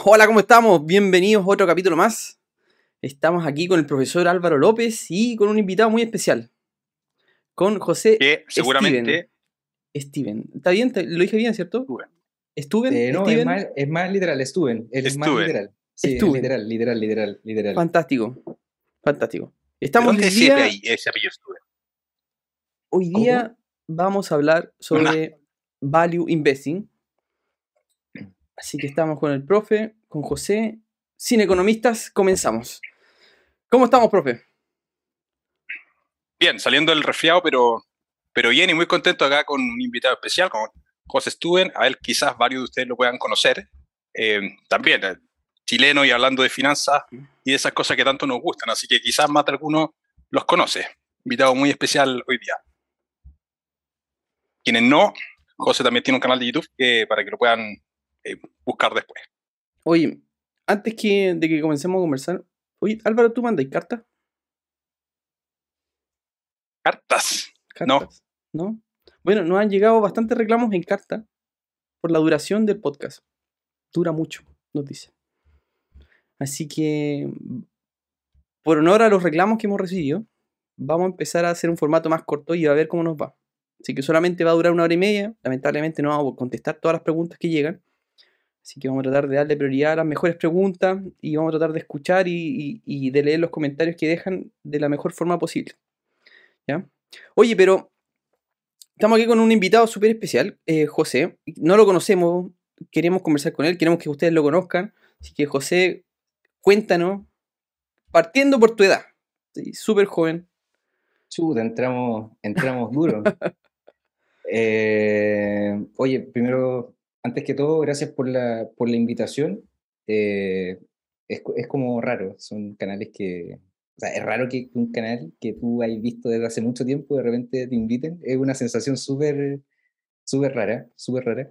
Hola, ¿cómo estamos? Bienvenidos a otro capítulo más. Estamos aquí con el profesor Álvaro López y con un invitado muy especial. Con José. Que seguramente. Steven. ¿Está bien? ¿Lo dije bien, cierto? ¿Estuven? Eh, no, es más, es más, literal, Estuven. Es más literal. Sí, es literal, literal, literal, literal. Fantástico. Fantástico. Estamos ¿Dónde día, ese apellido Stuben? Hoy día vamos a hablar sobre Value Investing Así que estamos con el profe, con José. Sin economistas, comenzamos. ¿Cómo estamos, profe? Bien, saliendo del resfriado, pero, pero bien y muy contento acá con un invitado especial, con José Stuben. A él quizás varios de ustedes lo puedan conocer. Eh, también, eh, chileno y hablando de finanzas y de esas cosas que tanto nos gustan. Así que quizás más de alguno los conoce. Invitado muy especial hoy día. Quienes no, José también tiene un canal de YouTube que, para que lo puedan eh, buscar después. Oye, antes que, de que comencemos a conversar, oye, Álvaro, ¿tú mandas cartas? ¿Cartas? ¿Cartas? No. ¿No? Bueno, nos han llegado bastantes reclamos en carta por la duración del podcast. Dura mucho, nos dice. Así que, por honor a los reclamos que hemos recibido, vamos a empezar a hacer un formato más corto y a ver cómo nos va. Así que solamente va a durar una hora y media. Lamentablemente no vamos a contestar todas las preguntas que llegan. Así que vamos a tratar de darle prioridad a las mejores preguntas y vamos a tratar de escuchar y, de leer los comentarios que dejan de la mejor forma posible. ¿Ya? Oye, pero estamos aquí con un invitado súper especial, eh, José. No lo conocemos, queremos conversar con él, queremos que ustedes lo conozcan. Así que José, cuéntanos, partiendo por tu edad, súper joven. Chuta, entramos, entramos duro. Eh, oye, primero antes que todo, gracias por la, por la invitación. Eh, es, es, como raro, son canales que... O sea, es raro que un canal que tú has visto desde hace mucho tiempo de repente te inviten. Es una sensación súper, súper rara, súper rara.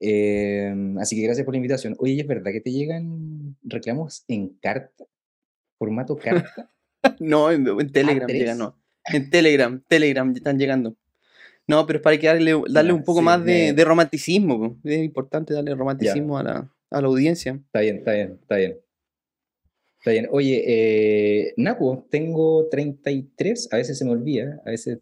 Eh, así que gracias por la invitación. Oye, ¿es verdad que te llegan reclamos en carta? ¿Formato carta? no, en, Telegram llegan, no. En Telegram, Telegram están llegando. No, pero es para que darle, darle un poco más de, de, romanticismo. Es importante darle romanticismo a la, a la, audiencia. Está bien, está bien, está bien. Está bien. Oye, eh, Napo, tengo 33, a veces se me olvida, a veces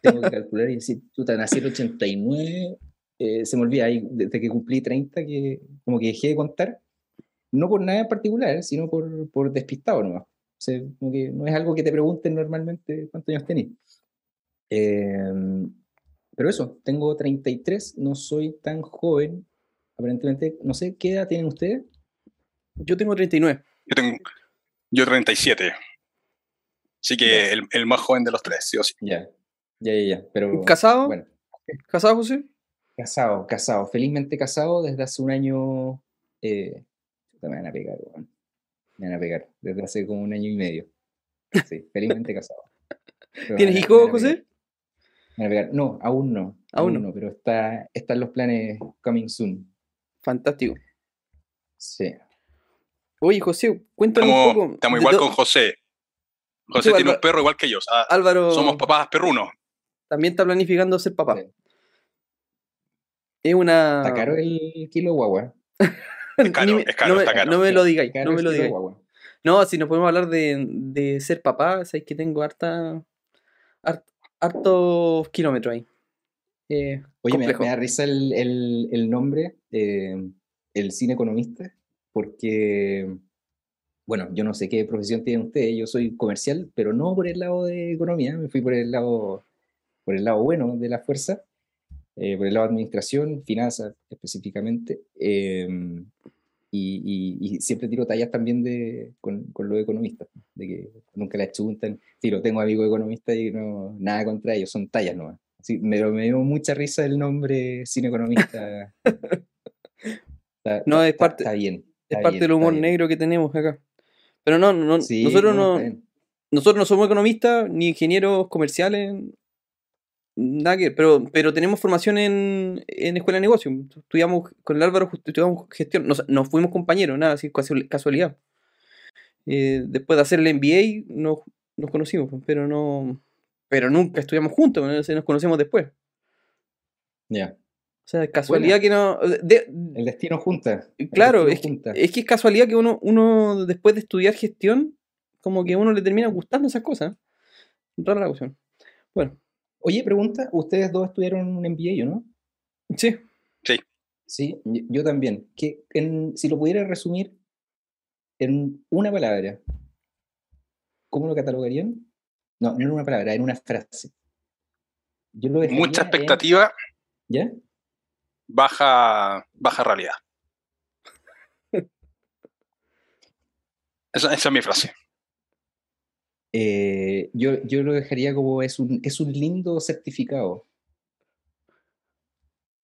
tengo que calcular y decir, tú nací en 89, eh, se me olvida, ahí, desde que cumplí 30, que como que dejé de contar, no por nada en particular, sino por, por despistado nomás. O sea, como que no es algo que te pregunten normalmente cuántos años tenés. Em, pero eso, tengo 33, no soy tan joven, aparentemente, no sé, ¿qué edad tienen ustedes? Yo tengo 39. Yo tengo yo 37. Así que el, más joven de los tres, sí o sí. Ya, ya, ya, ya. Pero, ¿Casado? Bueno. ¿Casado, José? Casado, casado. Felizmente casado desde hace un año. Eh, me van a pegar, Me van a pegar. Desde hace como un año y medio. Sí, felizmente casado. ¿Tienes hijos, José? No, aún no. Aún, no. pero está, están los planes coming soon. Fantástico. Sí. Oye, José, cuéntanos un poco. Estamos igual con José. José tiene un perro igual que ellos. Ah, Álvaro. Somos papás perrunos. También está planificando ser papá. Es una. Está caro el kilo guagua. es caro, es caro, no, está caro. No me lo digáis, no me lo digáis. No, si nos podemos hablar de, de ser papá, sabéis que tengo harta, hartos kilómetros ahí. Eh, Oye, me, da risa el, el, nombre, eh, el cine economista, porque, bueno, yo no sé qué profesión tienen ustedes, yo soy comercial, pero no por el lado de economía, me fui por el lado, por el lado bueno de la fuerza, eh, por el lado de administración, finanzas específicamente. Y, siempre tiro tallas también de, con, con los economistas, de que nunca la chuntan. Tiro, tengo amigos economistas y no, nada contra ellos, son tallas nomás. Sí, me, me dio mucha risa el nombre sin economista. no, es parte, está bien. es parte del humor negro que tenemos acá. Pero no, no nosotros no, nosotros no somos economistas ni ingenieros comerciales, Nada que, pero, pero tenemos formación en, en escuela de negocio. Estudiamos con el Álvaro, estudiamos gestión. Nos, nos fuimos compañeros, nada, así casualidad. Eh, después de hacer el MBA nos, nos conocimos, pero no. Pero nunca estudiamos juntos, nos conocemos después. Ya. O sea, es casualidad que no. de- El destino junta. claro, destino es que, es que es casualidad que uno, uno, después de estudiar gestión, como que a uno le termina gustando esas cosas. Rara la cuestión. Bueno, Oye, pregunta, ustedes dos estudiaron un MBA, ¿o no? sí. Sí, yo yo también. Que en- si lo pudiera resumir en una palabra, ¿cómo lo catalogarían? No, no en una palabra, en una frase. Yo lo Mucha en- expectativa, ¿Ya? baja, baja realidad. Esa, esa es mi frase. Eh, yo, yo lo dejaría como es un, es un lindo certificado.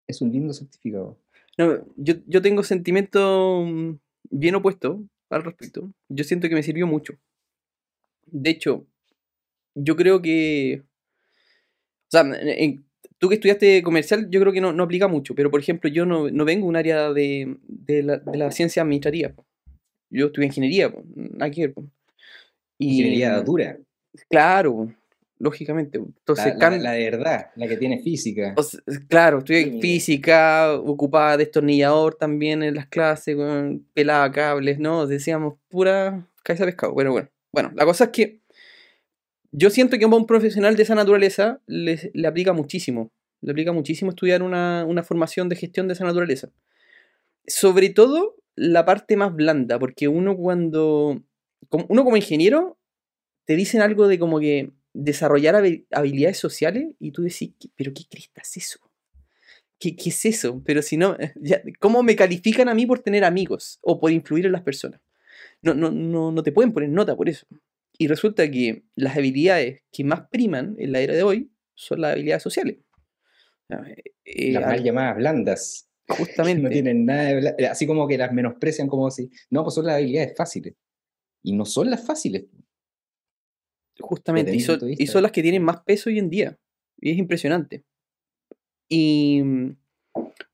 Es un lindo certificado. No, yo, yo tengo sentimiento mm, bien opuesto al respecto. Yo siento que me sirvió mucho. De hecho, yo creo que. O sea, tú que estudiaste comercial, yo creo que no, no aplica mucho. Pero, por ejemplo, yo no, no vengo de un área de, de la, de la ciencia administrativa. Yo estudié ingeniería, nada que ver. Y, Ingeniería dura. Claro, lógicamente. La, Entonces, la- la de verdad, la que tiene física. o sea, claro, estudié Química. física, ocupaba destornillador también en las clases, pelaba cables, ¿no? Decíamos pura cabeza de pescado. Pero bueno, bueno, la cosa es que yo siento que a un profesional de esa naturaleza le, le aplica muchísimo. Le aplica muchísimo estudiar una, una formación de gestión de esa naturaleza. Sobre todo la parte más blanda, porque uno cuando. Como- Uno como ingeniero te dicen algo de como que desarrollar habi- habilidades sociales y tú decís, "¿Qué- ¿pero qué cresta es eso? ¿Qué, qué es eso? Pero si no, ya, ¿cómo me califican a mí por tener amigos o por influir en las personas? No, no, no, no te pueden poner nota por eso. Y resulta que las habilidades que más priman en la era de hoy son las habilidades sociales. Eh, las al- mal llamadas blandas. justamente. No tienen nada de bla- Así como que las menosprecian como si. No, pues son las habilidades fáciles. Y no son las fáciles. Justamente, y son, y las que tienen más peso hoy en día. Y es impresionante. Y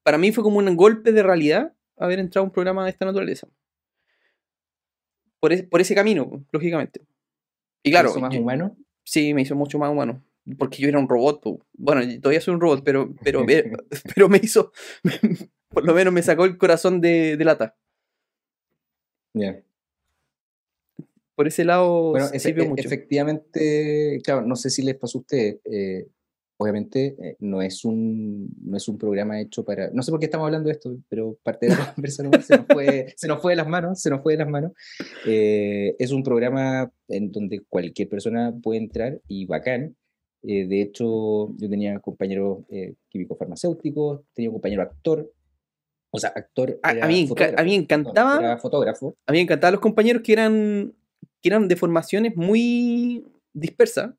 para mí fue como un golpe de realidad haber entrado a un programa de esta naturaleza. Por, es- por ese camino, lógicamente. Y claro, Eso más yo- humano. sí, me hizo mucho más humano. Porque yo era un robot. Bueno, todavía soy un robot, pero, pero, pero me hizo, por lo menos me sacó el corazón de, de lata. Ya. Por ese lado Bueno, efe- e- mucho. efectivamente, claro, no sé si les pasó a ustedes. eh, obviamente eh, no es un no es un programa hecho para. No sé por qué estamos hablando de esto, pero parte de la conversa nomás se nos fue, se nos fue de las manos, se nos fue de las manos. Eh, es un programa en donde cualquier persona puede entrar y bacán. Eh, de hecho, yo tenía compañeros eh, químicos farmacéuticos, tenía un compañero actor. O sea, actor. A- a era mí enca- a mí encantaba- Era fotógrafo. A mí encantaban los compañeros que eran, que eran de formaciones muy dispersas.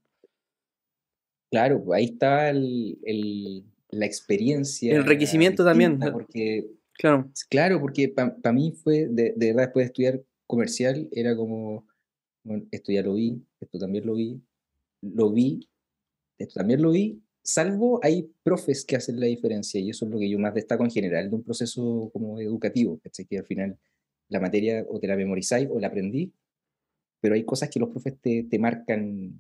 Claro, pues ahí está el, el- la experiencia. El requisimiento también. Porque, Claro, claro, porque para mí fue, de, de verdad, después de estudiar comercial, era como, bueno, esto ya lo vi, esto también lo vi, lo vi, esto también lo vi, salvo hay profes que hacen la diferencia, y eso es lo que yo más destaco en general de un proceso como educativo, ¿cachai? que al final la materia o te la memorizáis o la aprendí, pero hay cosas que los profes te, te marcan,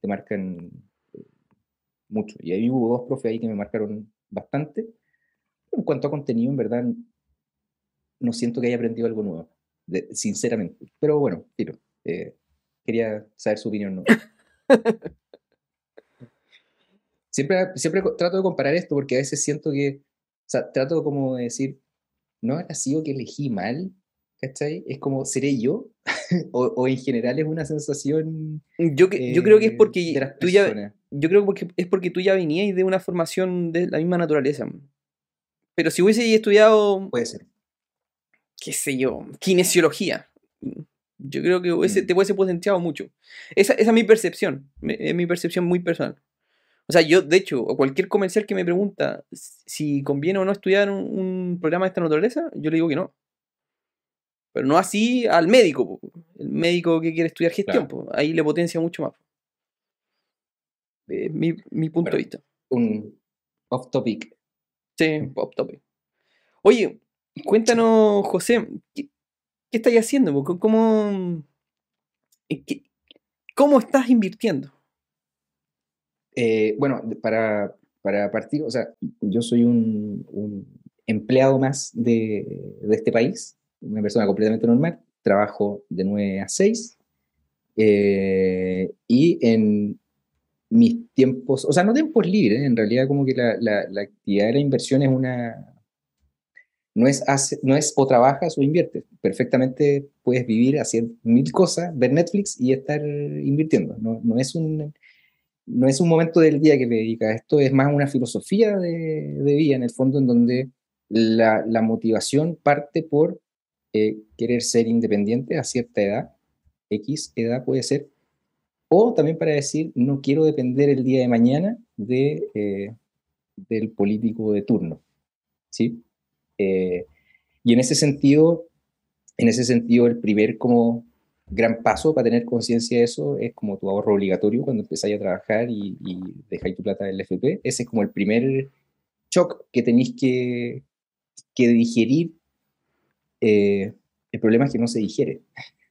te marcan eh, mucho. Y ahí hubo dos profes ahí que me marcaron bastante. En cuanto a contenido, en verdad, no siento que haya aprendido algo nuevo, de- sinceramente. Pero bueno, tiro. eh, quería saber su opinión. ¿no? siempre, siempre trato de comparar esto porque a veces siento que, o sea, trato como de decir, no habrá sido que elegí mal, ¿cachai? Es como, ¿seré yo? o, o en general es una sensación yo, que- yo creo que es eh, porque de las tú ya, yo creo porque es porque tú ya venías de una formación de la misma naturaleza. Pero si hubiese estudiado, Puede ser. qué sé yo, kinesiología, yo creo que hubiese- Mm. te hubiese potenciado mucho. Esa, esa es mi percepción, es mi percepción muy personal. O sea, yo, de hecho, a cualquier comercial que me pregunta si conviene o no estudiar un, un programa de esta naturaleza, yo le digo que no. Pero no así al médico, po. el médico que quiere estudiar gestión, Claro. po. ahí le potencia mucho más. Es mi, mi punto de vista. Un off topic. Sí, pop topic. Oye, cuéntanos, José, ¿qué, qué estáis haciendo? po? ¿Cómo, qué- ¿Cómo estás invirtiendo? Eh, bueno, para, para partir, o sea, yo soy un, un empleado más de, de, este país, una persona completamente normal, trabajo de 9 a 6 eh, y en mis tiempos, o sea, no tiempos libres, en realidad como que la, la, la actividad de la inversión es una, no es, no es o trabajas o inviertes. Perfectamente puedes vivir haciendo mil cosas, ver Netflix y estar invirtiendo. No, no, es, un, no es un momento del día que te dedicas. Esto es más una filosofía de, de vida, en el fondo, en donde la, la motivación parte por eh, querer ser independiente a cierta edad, X edad puede ser, o también para decir, no quiero depender el día de mañana de, eh, del político de turno. ¿Sí? Eh, y en ese sentido, en ese sentido, el primer como gran paso para tener conciencia de eso es como tu ahorro obligatorio cuando empezáis a trabajar y, y dejáis tu plata en el FP. Ese es como el primer shock que tenéis que, que digerir. Eh, el problema es que no se digiere.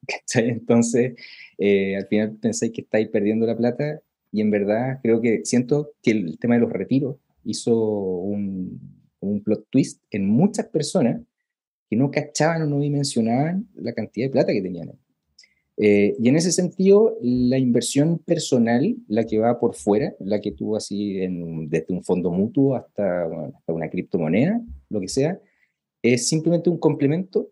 Entonces, eh, al final pensáis que estáis perdiendo la plata y en verdad creo que siento que el tema de los retiros hizo un, un plot twist en muchas personas que no cachaban o no dimensionaban la cantidad de plata que tenían. Eh, y en ese sentido, la inversión personal, la que va por fuera, la que tú así en, desde un fondo mutuo hasta, hasta, una criptomoneda, lo que sea, es simplemente un complemento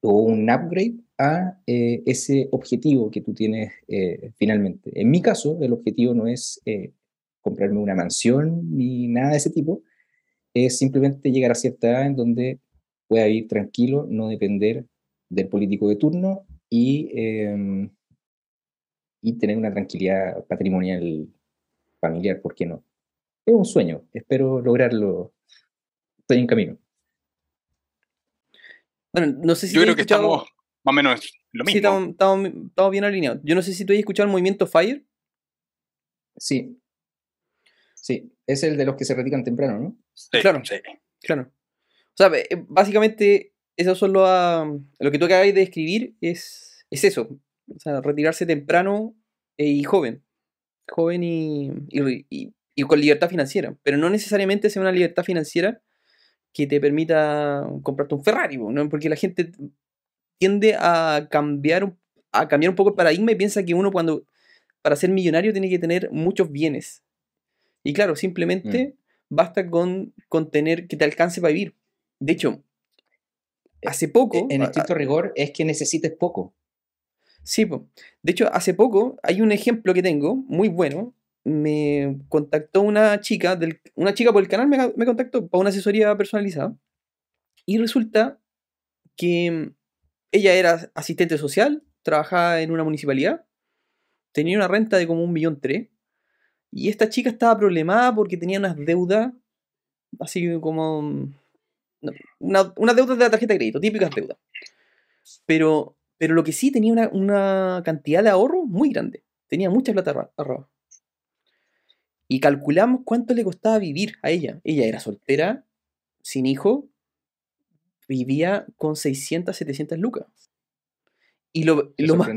o un upgrade a eh, ese objetivo que tú tienes eh, finalmente. En mi caso, el objetivo no es eh, comprarme una mansión ni nada de ese tipo, es simplemente llegar a cierta edad en donde pueda vivir tranquilo, no depender del político de turno y, eh, y tener una tranquilidad patrimonial familiar, ¿por qué no? Es un sueño, espero lograrlo. Estoy en camino. Bueno, no sé si Yo creo que estamos más o menos lo mismo. Sí, estamos, estamos, estamos bien alineados. Yo no sé si tú has escuchado el movimiento FIRE. Sí. Sí, es el de los que se retiran temprano, ¿no? Sí, claro. sí. Claro. O sea, básicamente, eso solo a, lo que tú acabas de describir es, es eso. O sea, retirarse temprano y joven. Joven y, y, y, y, con libertad financiera. Pero no necesariamente sea una libertad financiera que te permita comprarte un Ferrari, ¿no? Porque la gente tiende a cambiar, a cambiar un poco el paradigma y piensa que uno cuando, para ser millonario, tiene que tener muchos bienes. Y claro, simplemente mm. basta con, con tener que te alcance para vivir. De hecho, hace poco... En estricto rigor es que necesites poco. Sí, po. de hecho, hace poco hay un ejemplo que tengo muy bueno. Me contactó una chica, del, una chica por el canal me, contactó para una asesoría personalizada. Y resulta que ella era asistente social, trabajaba en una municipalidad, tenía una renta de como un millón tres y esta chica estaba problemada porque tenía unas deudas, así como. Una, una deuda de la tarjeta de crédito, típicas deudas. Pero, pero lo que sí tenía una, una cantidad de ahorro muy grande. Tenía mucha plata ahorrada. Y calculamos cuánto le costaba vivir a ella. Ella era soltera, sin hijo, vivía con 600, 700 lucas. Y lo, lo más,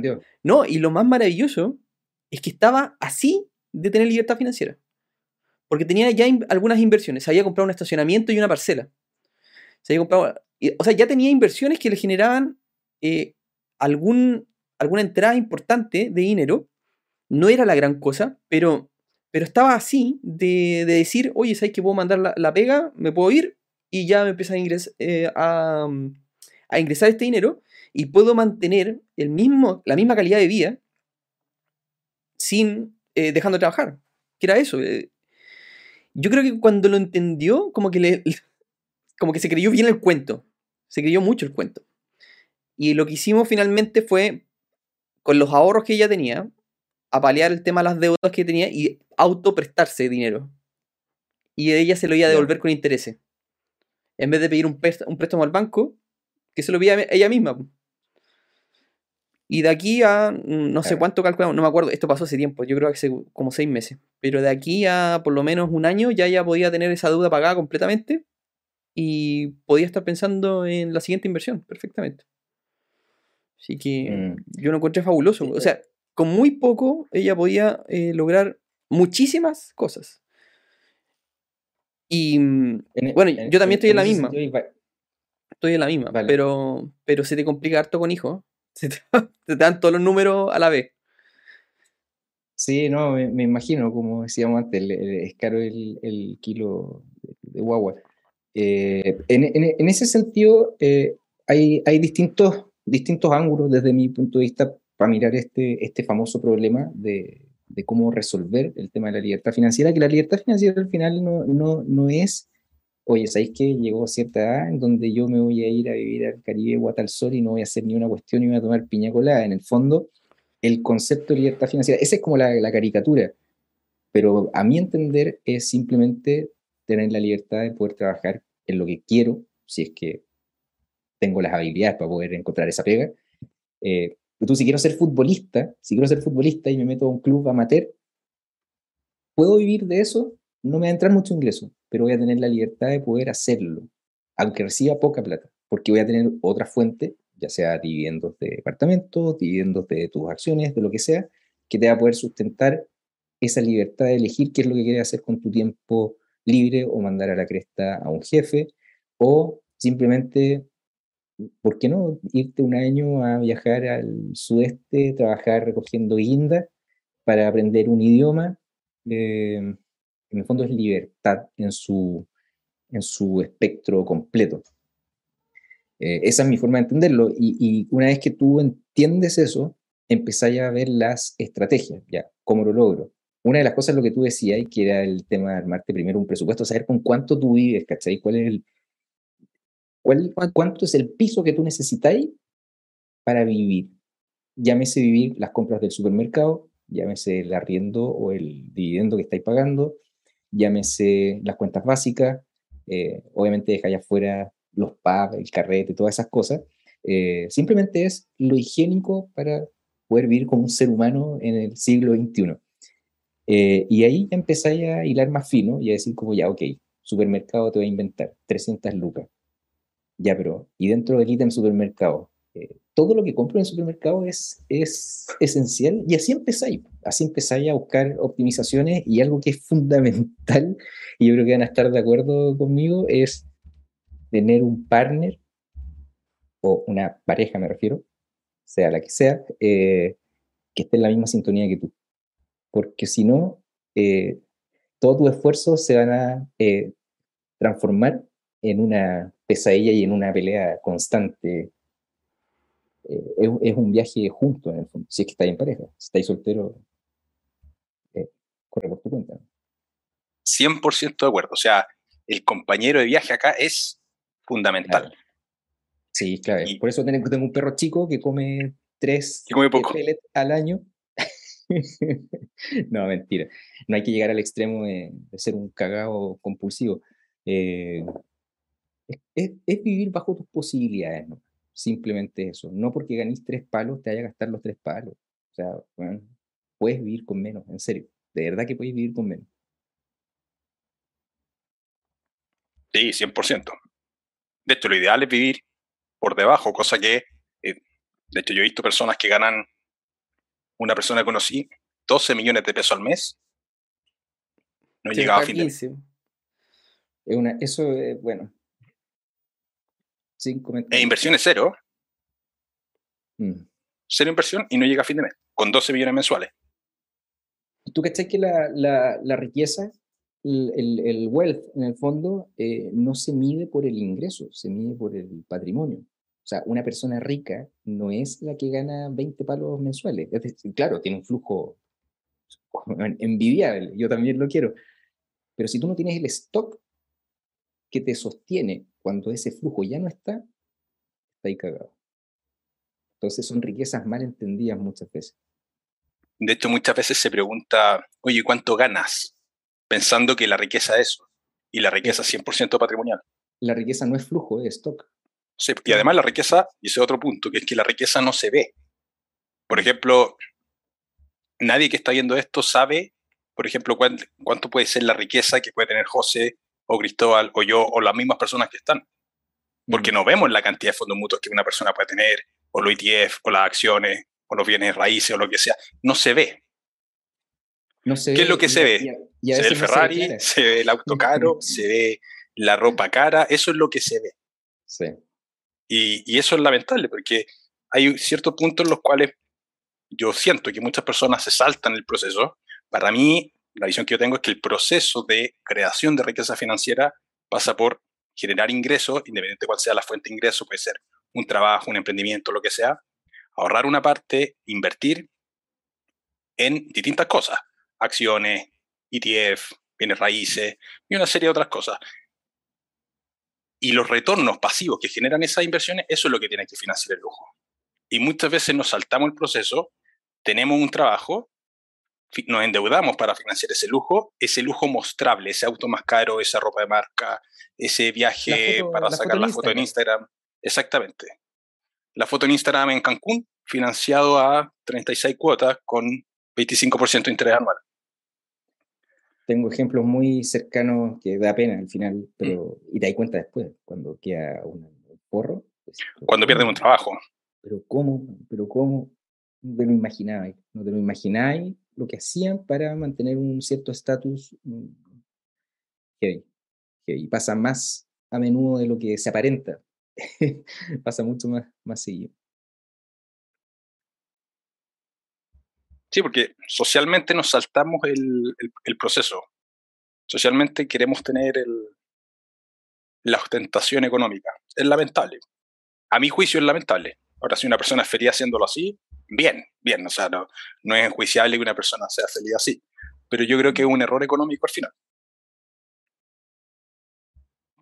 no, y lo más maravilloso es que estaba así de tener libertad financiera. Porque tenía ya in algunas inversiones. Se había comprado un estacionamiento y una parcela. Se había comprado. O sea, ya tenía inversiones que le generaban eh, algún, alguna entrada importante de dinero. No era la gran cosa, pero, pero estaba así de, de decir, oye, ¿sabes que puedo mandar la, la, pega? Me puedo ir y ya me empieza a, ingres, eh, a, a ingresar este dinero y puedo mantener el mismo, la misma calidad de vida sin eh, dejando de trabajar. Que era eso. Eh. Yo creo que cuando lo entendió, como que le. Como que se creyó bien el cuento. Se creyó mucho el cuento. Y lo que hicimos finalmente fue, con los ahorros que ella tenía, apalear el tema de las deudas que tenía y autoprestarse dinero. Y ella se lo iba a devolver con intereses. En vez de pedir un, un préstamo al banco, que se lo pida ella misma. Y de aquí a mm, no sé cuánto calculamos, no me acuerdo, esto pasó hace tiempo, yo creo que hace como seis meses. Pero de aquí a por lo menos un año ya ya podía tener esa deuda pagada completamente y podía estar pensando en la siguiente inversión perfectamente. Así que mm. yo lo encontré fabuloso. O sea, con muy poco ella podía eh, lograr muchísimas cosas. Y mm, En- bueno, en- yo también estoy en la misma. Estoy en la misma, Vale. pero, pero se te complica harto con hijos. Se te, dan todos los números a la vez. Sí, no, me, me imagino, como decíamos antes, el- el- es caro el, el kilo de, guagua. Eh, en ese sentido, eh, hay, hay distintos, distintos ángulos desde mi punto de vista para mirar este, este famoso problema de, de cómo resolver el tema de la libertad financiera, que la libertad financiera al final no, no, no es, oye, ¿sabéis que llegó cierta edad en donde yo me voy a ir a vivir al Caribe o a tal sol y no voy a hacer ni una cuestión y voy a tomar piña colada? En el fondo, el concepto de libertad financiera, esa es como la, la caricatura, pero a mi entender es simplemente tener la libertad de poder trabajar en lo que quiero, si es que tengo las habilidades para poder encontrar esa pega. Eh, tú, si quiero ser futbolista, si quiero ser futbolista y me meto a un club amateur, ¿puedo vivir de eso? No me va a entrar mucho ingreso, pero voy a tener la libertad de poder hacerlo, aunque reciba poca plata, porque voy a tener otra fuente, ya sea dividendos de departamentos, dividendos de tus acciones, de lo que sea, que te va a poder sustentar esa libertad de elegir qué es lo que quieres hacer con tu tiempo libre o mandar a la cresta a un jefe o simplemente, ¿por qué no irte un año a viajar al sudeste, trabajar recogiendo guinda para aprender un idioma? Eh, en el fondo es libertad en su, en su espectro completo. Eh, esa es mi forma de entenderlo. Y, y una vez que tú entiendes eso, empezáis a ver las estrategias, ya, cómo lo logro. Una de las cosas, lo que tú decías, que era el tema de armarte primero un presupuesto, saber con cuánto tú vives, ¿cachai? ¿Cuál es el, cuál, ¿Cuánto es el piso que tú necesitáis para vivir? Llámese vivir las compras del supermercado, llámese el arriendo o el dividendo que estáis pagando, llámese las cuentas básicas, eh, obviamente dejáis afuera los pubs, el carrete, todas esas cosas. Eh, simplemente es lo higiénico para poder vivir como un ser humano en el siglo XXI. Eh, y ahí ya empezáis a hilar más fino y a decir como ya, ok, supermercado te voy a inventar 300 lucas. Ya, pero, y dentro del ítem supermercado, eh, todo lo que compro en el supermercado es, es esencial y así empezáis, así empezáis a buscar optimizaciones y algo que es fundamental, y yo creo que van a estar de acuerdo conmigo, es tener un partner o una pareja, me refiero, sea la que sea, eh, que esté en la misma sintonía que tú. Porque si no, eh, todos tus esfuerzos se van a transformar en una pesadilla y en una pelea constante. Eh, es, es, un viaje junto, en el fondo, si es que estáis en pareja. Si estáis solteros, eh, corre por tu cuenta. 100% de acuerdo. O sea, el compañero de viaje acá es fundamental. Claro. Sí, claro. Y, por eso tengo, tengo, un perro chico que come tres que come poco. pellets al año. no, mentira. No hay que llegar al extremo de, de ser un cagado compulsivo. Eh, es, es, es, vivir bajo tus posibilidades, ¿no? Simplemente eso. No porque ganéis tres palos te vaya a gastar los tres palos. O sea, bueno, puedes vivir con menos, en serio. De verdad que puedes vivir con menos. Sí, 100%. De hecho, lo ideal es vivir por debajo, cosa que, eh, de hecho, yo he visto personas que ganan, una persona que conocí, 12 millones de pesos al mes. No llegaba a fin de 15. Es una, eso es, bueno. Sin E comentarios. inversión es cero, Mm. cero inversión y no llega a fin de mes, con 12 millones mensuales. ¿Tú cachai que la, la, la riqueza, el, el, el, wealth en el fondo, eh, no se mide por el ingreso, se mide por el patrimonio? O sea, una persona rica no es la que gana 20 palos mensuales. Es decir, claro, tiene un flujo envidiable, yo también lo quiero. Pero si tú no tienes el stock que te sostiene cuando ese flujo ya no está, está ahí cagado. Entonces son riquezas mal entendidas muchas veces. De hecho, muchas veces se pregunta, oye, ¿cuánto ganas? Pensando que la riqueza es eso. Y la riqueza es 100% patrimonial. La riqueza no es flujo, es stock. Sí, y además la riqueza, y ese es otro punto, que es que la riqueza no se ve. Por ejemplo, nadie que está viendo esto sabe, por ejemplo, cuánto, cuánto puede ser la riqueza que puede tener José o Cristóbal o yo o las mismas personas que están. Porque no vemos la cantidad de fondos mutuos que una persona puede tener, o los ETF, o las acciones, o los bienes raíces, o lo que sea. No se ve. No se ¿Qué es ve, lo que y se ve? y Se ve el no se Ferrari, declara. se ve el auto caro, se ve la ropa cara, eso es lo que se ve. Sí. Y, y eso es lamentable porque hay ciertos puntos en los cuales yo siento que muchas personas se saltan el proceso. Para mí, la visión que yo tengo es que el proceso de creación de riqueza financiera pasa por generar ingresos, independiente de cuál sea la fuente de ingreso, puede ser un trabajo, un emprendimiento, lo que sea, ahorrar una parte, invertir en distintas cosas, acciones, ETF, bienes raíces y una serie de otras cosas. Y los retornos pasivos que generan esas inversiones, eso es lo que tiene que financiar el lujo. Y muchas veces nos saltamos el proceso, tenemos un trabajo, nos endeudamos para financiar ese lujo, ese lujo mostrable, ese auto más caro, esa ropa de marca, ese viaje foto- para sacar la foto en Instagram. Exactamente. La foto en Instagram en Cancún, financiado a 36 cuotas con 25% de interés anual. Tengo ejemplos muy cercanos que da pena al final, Mm. pero y te das cuenta después, cuando queda un porro. pues, Cuando pierden un trabajo. Pero cómo, pero cómo, no te lo imaginabas, no te lo imagináis lo que hacían para mantener un cierto estatus mm, heavy, heavy. Pasa más a menudo de lo que se aparenta. pasa mucho más, más seguido. Sí, porque socialmente nos saltamos el, proceso. Socialmente queremos tener el- la ostentación económica. Es lamentable. A mi juicio es lamentable. Ahora, si una persona es haciéndolo así, bien, bien. O sea, no, no es enjuiciable que una persona sea feliz así. Pero yo creo que es un error económico al final.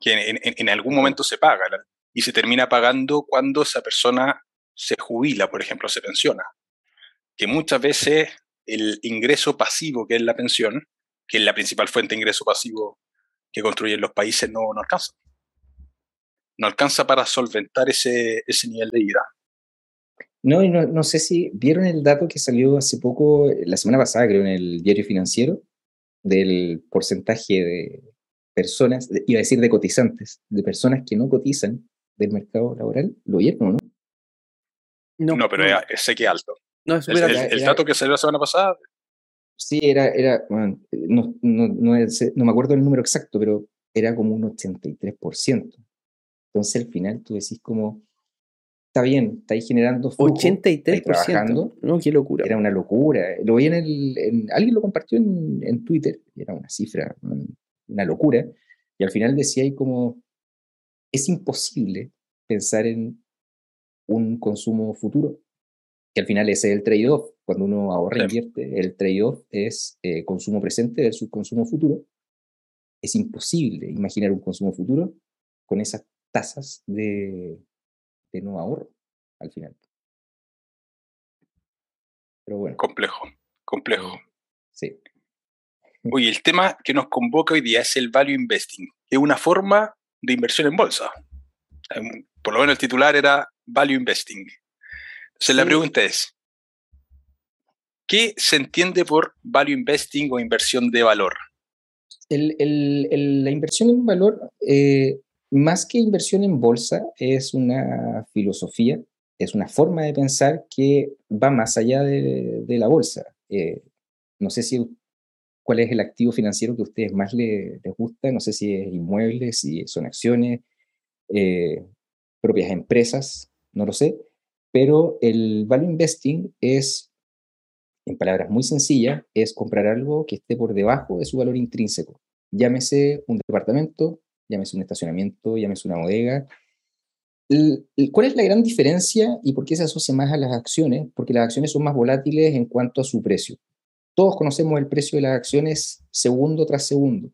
Que en, en- en algún momento se paga y se termina pagando cuando esa persona se jubila, por ejemplo, se pensiona que muchas veces el ingreso pasivo que es la pensión, que es la principal fuente de ingreso pasivo que construyen los países, no, no alcanza. No alcanza para solventar ese, ese nivel de vida. No, y no, no sé si vieron el dato que salió hace poco, la semana pasada, creo, en el diario financiero, del porcentaje de personas, de- iba a decir de cotizantes, de personas que no cotizan del mercado laboral. ¿Lo vieron o no? No, No, pero no, es- sé que es alto. no, es El, el- dato que salió la semana pasada, Sí, era, era bueno, no, no, no, es- no me acuerdo el número exacto, pero era como un 83%. Entonces al final tú decís como, está bien, estáis generando flujo, estáis 83%. trabajando, No, qué locura. Era una locura. Lo vi en el. en- alguien lo compartió en, en Twitter. Era una cifra, un- una locura. Y al final decía ahí como. Es imposible pensar en un consumo futuro. Que al final ese es el trade-off. Cuando uno ahorra e Sí. invierte, el trade-off es eh, consumo presente versus consumo futuro. Es imposible imaginar un consumo futuro con esas tasas de, no ahorro al final. Pero bueno. complejo, complejo. Sí. Oye, el tema que nos convoca hoy día es el value investing, es una forma de inversión en bolsa. Em, Por lo menos el titular era value investing. Entonces la pregunta es, ¿qué se entiende por value investing o inversión de valor? El- el- el- la inversión en valor, eh, más que inversión en bolsa, es una filosofía, es una forma de pensar que va más allá de, la bolsa. Eh, no sé si cuál es el activo financiero que a ustedes más le- les gusta, no sé si es inmuebles, si son acciones, eh, propias empresas, no lo sé, pero el value investing es, en palabras muy sencillas, es comprar algo que esté por debajo de su valor intrínseco. Llámese un departamento, llámese un estacionamiento, llámese una bodega. ¿Cuál es la gran diferencia y por qué se asocia más a las acciones? Porque las acciones son más volátiles en cuanto a su precio. Todos conocemos el precio de las acciones segundo tras segundo,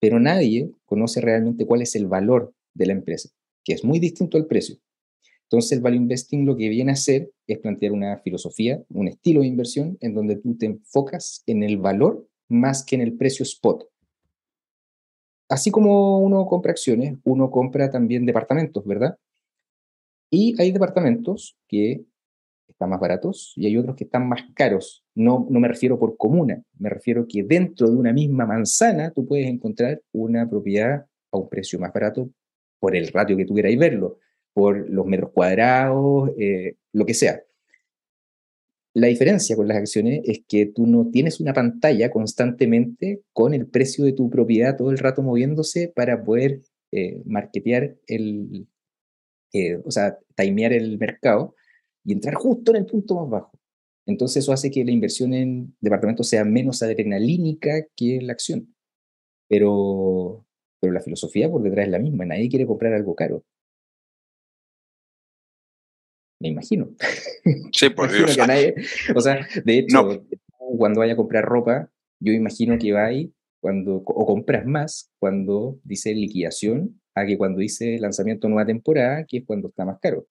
pero nadie conoce realmente cuál es el valor de la empresa, que es muy distinto al precio. Entonces, el value investing lo que viene a hacer es plantear una filosofía, un estilo de inversión en donde tú te enfocas en el valor más que en el precio spot. Así como uno compra acciones, uno compra también departamentos, ¿verdad? Y hay departamentos que están más baratos y hay otros que están más caros. No, no me refiero por comuna, me refiero que dentro de una misma manzana tú puedes encontrar una propiedad a un precio más barato por el ratio que tú queráis verlo, por los metros cuadrados, eh, lo que sea. La diferencia con las acciones es que tú no tienes una pantalla constantemente con el precio de tu propiedad todo el rato moviéndose para poder eh, marketear el, eh, o sea, timear el mercado y entrar justo en el punto más bajo. Entonces eso hace que la inversión en departamentos sea menos adrenalínica que la acción. Pero, pero la filosofía por detrás es la misma. Nadie quiere comprar algo caro. Me imagino. Sí, por Dios. o sea, de hecho, cuando vaya a comprar ropa, yo imagino que va ahí cuando, o compras más cuando dice liquidación a que cuando dice lanzamiento nueva temporada, que es cuando está más caro.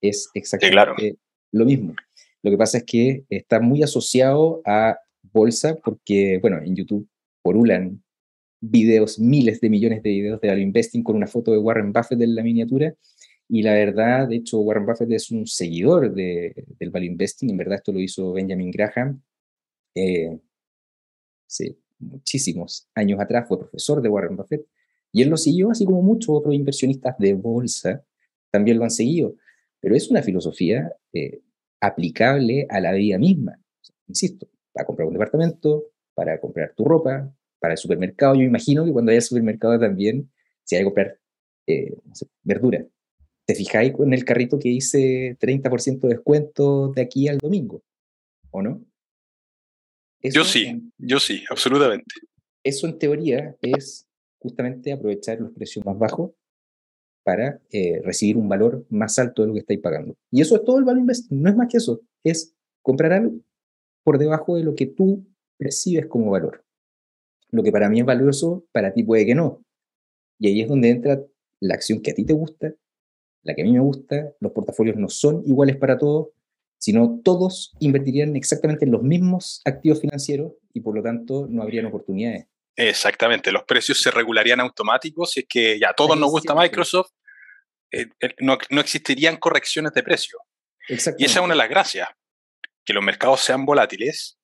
Es exactamente lo mismo. Lo que pasa es que está muy asociado a bolsa porque, bueno, en YouTube porulan videos, miles de millones de videos de value investing con una foto de Warren Buffett en la miniatura. Y la verdad, de hecho, Warren Buffett es un seguidor de, del value investing. En verdad, esto lo hizo Benjamin Graham. Eh, sí, muchísimos años atrás fue profesor de Warren Buffett. Y él lo siguió, así como muchos otros inversionistas de bolsa también lo han seguido. Pero es una filosofía eh, aplicable a la vida misma. insisto, para comprar un departamento, para comprar tu ropa, para el supermercado. Yo imagino que cuando haya supermercado también si hay que comprar eh, verdura. ¿Te fijáis en el carrito que dice 30% de descuento de aquí al domingo? ¿O no? yo sí, yo sí, absolutamente. Eso en teoría es justamente aprovechar los precios más bajos para eh, recibir un valor más alto de lo que estáis pagando. Y eso es todo el valor investing, no es más que eso, es comprar algo por debajo de lo que tú percibes como valor. Lo que para mí es valioso, para ti puede que no. Y ahí es donde entra la acción que a ti te gusta, la que a mí me gusta, los portafolios no son iguales para todos, sino todos invertirían exactamente en los mismos activos financieros y por lo tanto no habrían oportunidades. Exactamente, los precios se regularían automáticos si es que ya a todos nos gusta Microsoft, eh, eh, no, existirían correcciones de precio. Y esa es una de las gracias, que los mercados sean volátiles,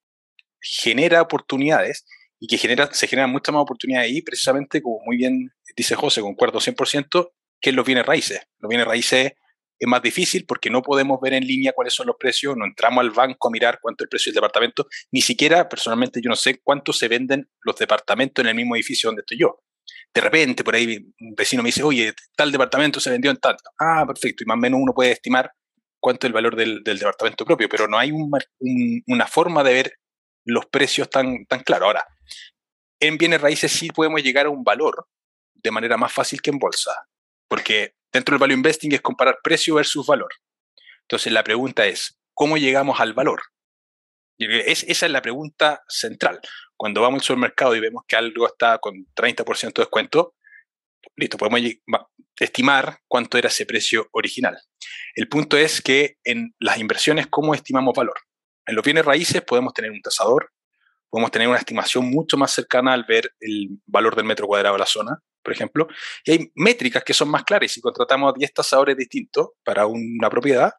genera oportunidades y que genera, se generan muchas más oportunidades ahí, precisamente como muy bien dice José, concuerdo 100%, que es los bienes raíces. Los bienes raíces es más difícil porque no podemos ver en línea cuáles son los precios, no entramos al banco a mirar cuánto es el precio del departamento, ni siquiera personalmente yo no sé cuánto se venden los departamentos en el mismo edificio donde estoy yo. De repente por ahí un vecino me dice, oye, tal departamento se vendió en tanto. Ah, perfecto, y más o menos uno puede estimar cuánto es el valor del, departamento propio, pero no hay una forma de ver los precios tan, tan claro. Ahora, en bienes raíces sí podemos llegar a un valor de manera más fácil que en bolsa, porque Dentro del value investing es comparar precio versus valor. Entonces la pregunta es, ¿cómo llegamos al valor? Es, esa es la pregunta central. Cuando vamos al supermercado y vemos que algo está con 30% de descuento, listo, podemos estimar cuánto era ese precio original. El punto es que en las inversiones, ¿cómo estimamos valor? En los bienes raíces podemos tener un tasador, podemos tener una estimación mucho más cercana al ver el valor del metro cuadrado de la zona, por ejemplo, y hay métricas que son más claras. Si contratamos a 10 tasadores distintos para una propiedad,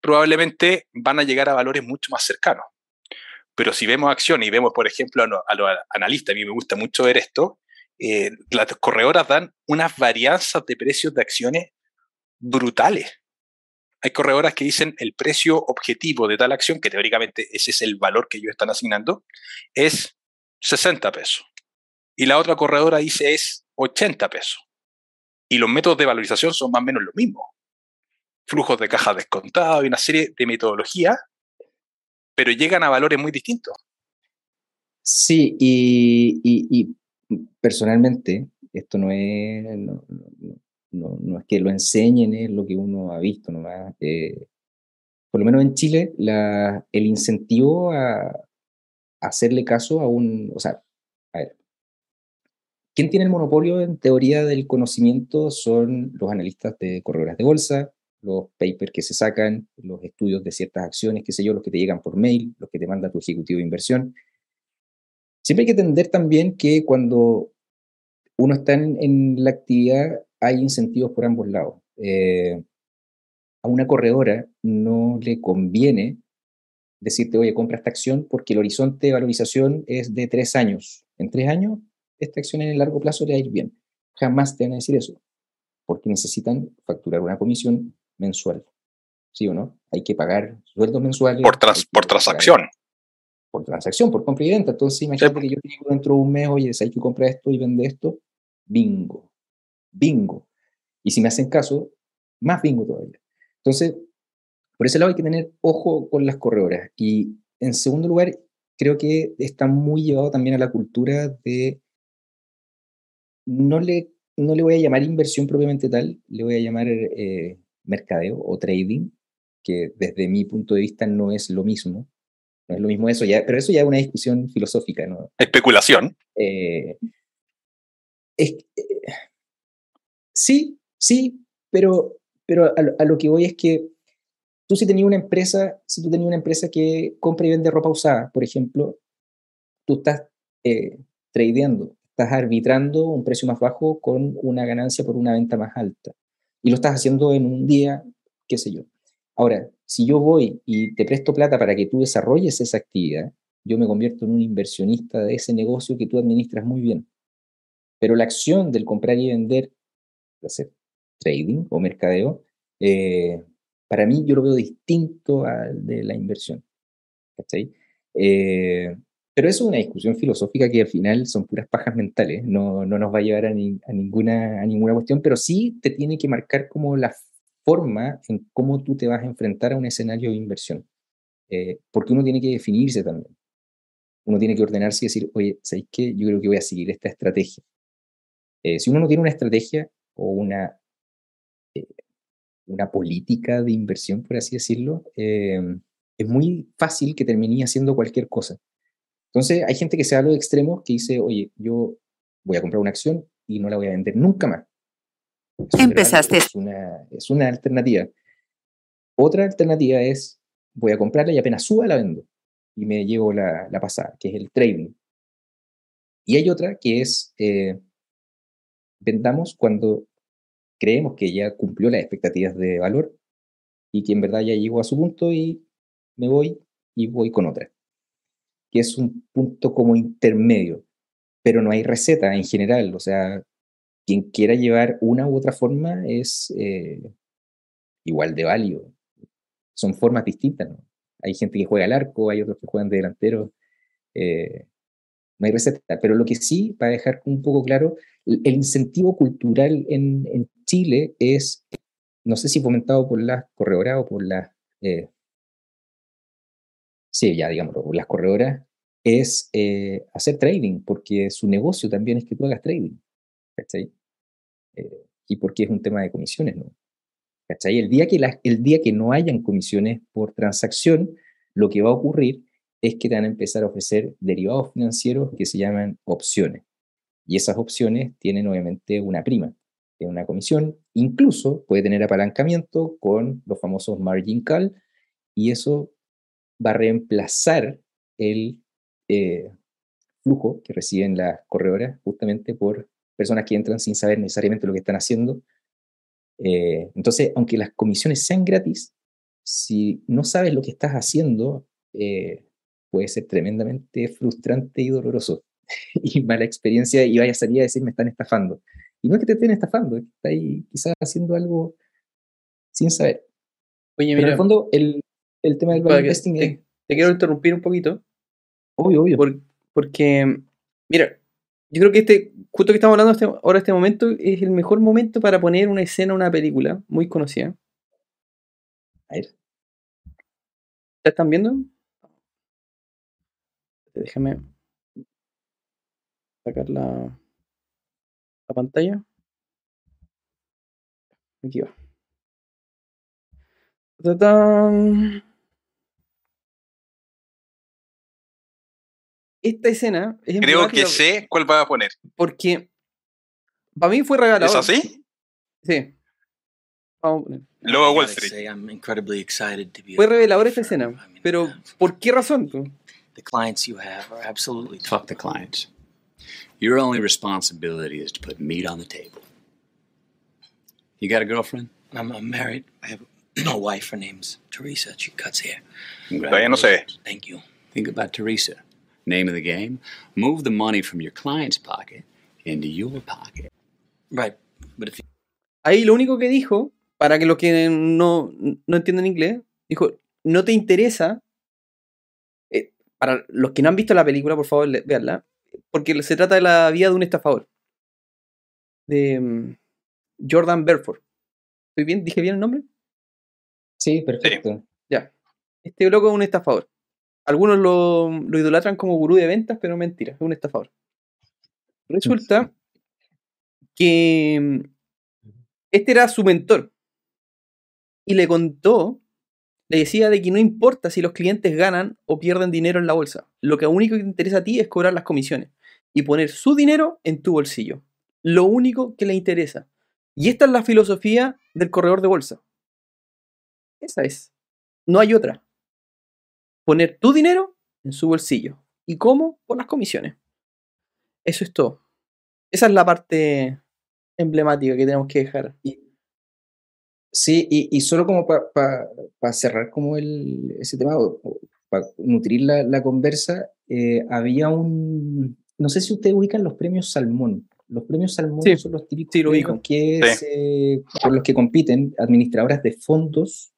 probablemente van a llegar a valores mucho más cercanos. Pero si vemos acciones y vemos, por ejemplo, a los analistas, a mí me gusta mucho ver esto, eh, las corredoras dan unas varianzas de precios de acciones brutales. Hay corredoras que dicen el precio objetivo de tal acción, que teóricamente ese es el valor que ellos están asignando, es 60 pesos. Y la otra corredora dice es 80 pesos. Y los métodos de valorización son más o menos lo mismo. Flujos de caja descontados y una serie de metodologías, pero llegan a valores muy distintos. Sí, y, personalmente, esto no es, es que lo enseñen, es lo que uno ha visto nomás. Eh, por lo menos en Chile, la, el incentivo a, a, hacerle caso a un, o sea, a ver, ¿Quién tiene el monopolio en teoría del conocimiento? Son los analistas de corredores de bolsa, los papers que se sacan, los estudios de ciertas acciones, qué sé yo, los que te llegan por mail, los que te manda tu ejecutivo de inversión. Siempre hay que entender también que cuando uno está en, la actividad hay incentivos por ambos lados. Eh, a una corredora no le conviene decirte, oye, compra esta acción porque el horizonte de valorización es de tres años. En tres años esta acción en el largo plazo le va a ir bien. Jamás te van a decir eso, porque necesitan facturar una comisión mensual. ¿sí o no? Hay que pagar sueldos mensuales. Por, trans- transacción. Por transacción, por compra y venta. Entonces, imagínate que yo digo dentro de un mes, oye, hay que comprar esto y vende esto. Bingo. Bingo. Y si me hacen caso, más bingo todavía. Entonces, por ese lado hay que tener ojo con las corredoras. Y en segundo lugar, creo que está muy llevado también a la cultura de no le, no le voy a llamar inversión propiamente tal, le voy a llamar eh, mercadeo o trading, que desde mi punto de vista no es lo mismo. No es lo mismo eso, ya, pero eso ya es una discusión filosófica, ¿no? Especulación. Eh, es- eh, sí, sí, pero, pero a, lo- que voy es que tú si tenías una empresa, si tú tenías una empresa que compra y vende ropa usada, por ejemplo, tú estás eh, tradeando, estás arbitrando un precio más bajo con una ganancia por una venta más alta. Y lo estás haciendo en un día, qué sé yo. Ahora, si yo voy y te presto plata para que tú desarrolles esa actividad, yo me convierto en un inversionista de ese negocio que tú administras muy bien. Pero la acción del comprar y vender, de hacer trading o mercadeo, eh, para mí yo lo veo distinto al de la inversión. ¿cachai? Eh, pero eso es una discusión filosófica que al final son puras pajas mentales, no, no nos va a llevar a, ni- a ninguna, a ninguna cuestión, pero sí te tiene que marcar como la forma en cómo tú te vas a enfrentar a un escenario de inversión. Eh, porque uno tiene que definirse también. Uno tiene que ordenarse y decir, oye, ¿sabéis qué? Yo creo que voy a seguir esta estrategia. Eh, si uno no tiene una estrategia o una, eh, una política de inversión, por así decirlo, eh, es muy fácil que termine haciendo cualquier cosa. Entonces, hay gente que se va a los extremos que dice, oye, yo voy a comprar una acción y no la voy a vender nunca más. Eso Empezaste. Es una, es una alternativa. Otra alternativa es, voy a comprarla y apenas suba la vendo y me llevo la, la pasada, que es el trading. Y hay otra que es, eh, vendamos cuando creemos que ya cumplió las expectativas de valor y que en verdad ya llegó a su punto y me voy y voy con otra, que es un punto como intermedio, pero no hay receta en general, o sea, quien quiera llevar una u otra forma es eh, igual de válido. Son formas distintas, ¿no? Hay gente que juega al arco, hay otros que juegan de delantero. eh, no hay receta, pero lo que sí, para dejar un poco claro, el incentivo cultural en, Chile es, no sé si fomentado por las corredoras o por las, eh, sí, ya digámoslo, las corredoras, es eh, hacer trading, porque su negocio también es que tú hagas trading, ¿cachai? Eh, y porque es un tema de comisiones, ¿no? ¿Cachai? El día, que el día que no hayan comisiones por transacción, lo que va a ocurrir es que te van a empezar a ofrecer derivados financieros que se llaman opciones. Y esas opciones tienen obviamente una prima, tienen una comisión, incluso puede tener apalancamiento con los famosos margin call, y eso va a reemplazar el eh, flujo que reciben las corredoras justamente por personas que entran sin saber necesariamente lo que están haciendo. Eh, entonces, aunque las comisiones sean gratis, si no sabes lo que estás haciendo, eh, puede ser tremendamente frustrante y doloroso y mala experiencia y vaya a salir a decir me están estafando. Y no es que te estén estafando, es que está ahí quizás haciendo algo sin saber. Oye, Pero en mira, el fondo, el, el tema del value investing es te, te quiero interrumpir un poquito. obvio, obvio. por- porque, mira, yo creo que este, justo que estamos hablando este- ahora, este momento, es el mejor momento para poner una escena, una película muy conocida. A ver. ¿La están viendo? Déjame sacar la, la pantalla. Aquí va. ¡Tatán! Esta escena es Creo que sé cuál va a poner. porque para mí fue regalador. ¿Es así? Sí. Vamos a poner. Luego Wall Street. say, I'm incredibly excited to be Fue revelador esta escena. Pero, uh, ¿por qué razón? tú? the clients you have are absolutely Fuck the clients. Your only responsibility is to put meat on the table. You got a girlfriend? I'm, I'm married. I have a wife. Her name's Teresa. She cuts hair. Todavía no sé. Thank you. Think about Teresa. Name of the game move the money from your client's pocket into your pocket. Right, but if Ahí lo único que dijo para que los que no, no entienden inglés, dijo, no te interesa, eh, para los que no han visto la película, por favor, le- véanla, porque se trata de la vida de un estafador, de mm, Jordan Belfort. ¿Estoy bien? ¿Dije bien el nombre? Sí, perfecto. Ya. Este loco es un estafador. Algunos lo, lo idolatran como gurú de ventas, pero mentira, es un estafador. Resulta que mm, este era su mentor. Y le contó, le decía de que no importa si los clientes ganan o pierden dinero en la bolsa. Lo que único que te interesa a ti es cobrar las comisiones y poner su dinero en tu bolsillo. Lo único que le interesa. Y esta es la filosofía del corredor de bolsa. Esa es. No hay otra. Poner tu dinero en su bolsillo. ¿Y cómo? Por las comisiones. Eso es todo. Esa es la parte emblemática que tenemos que dejar. Sí, y, y solo como para cerrar como el, ese tema, para nutrir la, la conversa, eh, había un, no sé si ustedes ubican los premios Salmón. Los premios Salmón Sí, son los típicos sí, lo premios ubico. que Sí. se- por los que compiten administradoras de fondos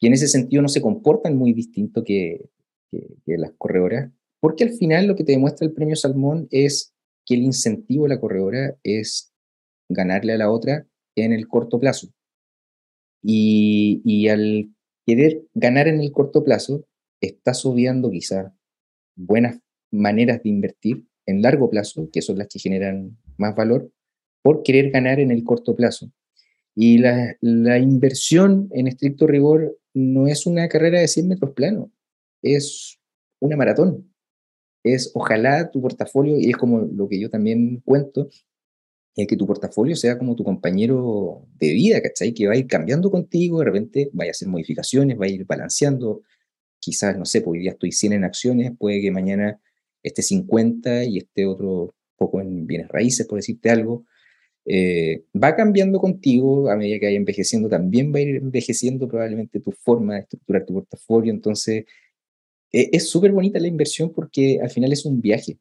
y en ese sentido no se comportan muy distinto que, que- que las corredoras, porque al final lo que te demuestra el premio Salmón es que el incentivo de la corredora es ganarle a la otra en el corto plazo. Y, al querer ganar en el corto plazo, estás obviando quizás buenas maneras de invertir en largo plazo, que son las que generan más valor, por querer ganar en el corto plazo. Y la, la inversión en estricto rigor no es una carrera de 100 metros plano, es una maratón. Es ojalá tu portafolio, y es como lo que yo también cuento, es que tu portafolio sea como tu compañero de vida, ¿cachai? Que va a ir cambiando contigo, de repente vaya a hacer modificaciones, va a ir balanceando. Quizás, no sé, pues hoy día estoy 100 en acciones, puede que mañana esté 50 y esté otro poco en bienes raíces, por decirte algo. Eh, va cambiando contigo a medida que vaya envejeciendo, también va a ir envejeciendo probablemente tu forma de estructurar tu portafolio. Entonces, eh, es súper bonita la inversión porque al final es un viaje.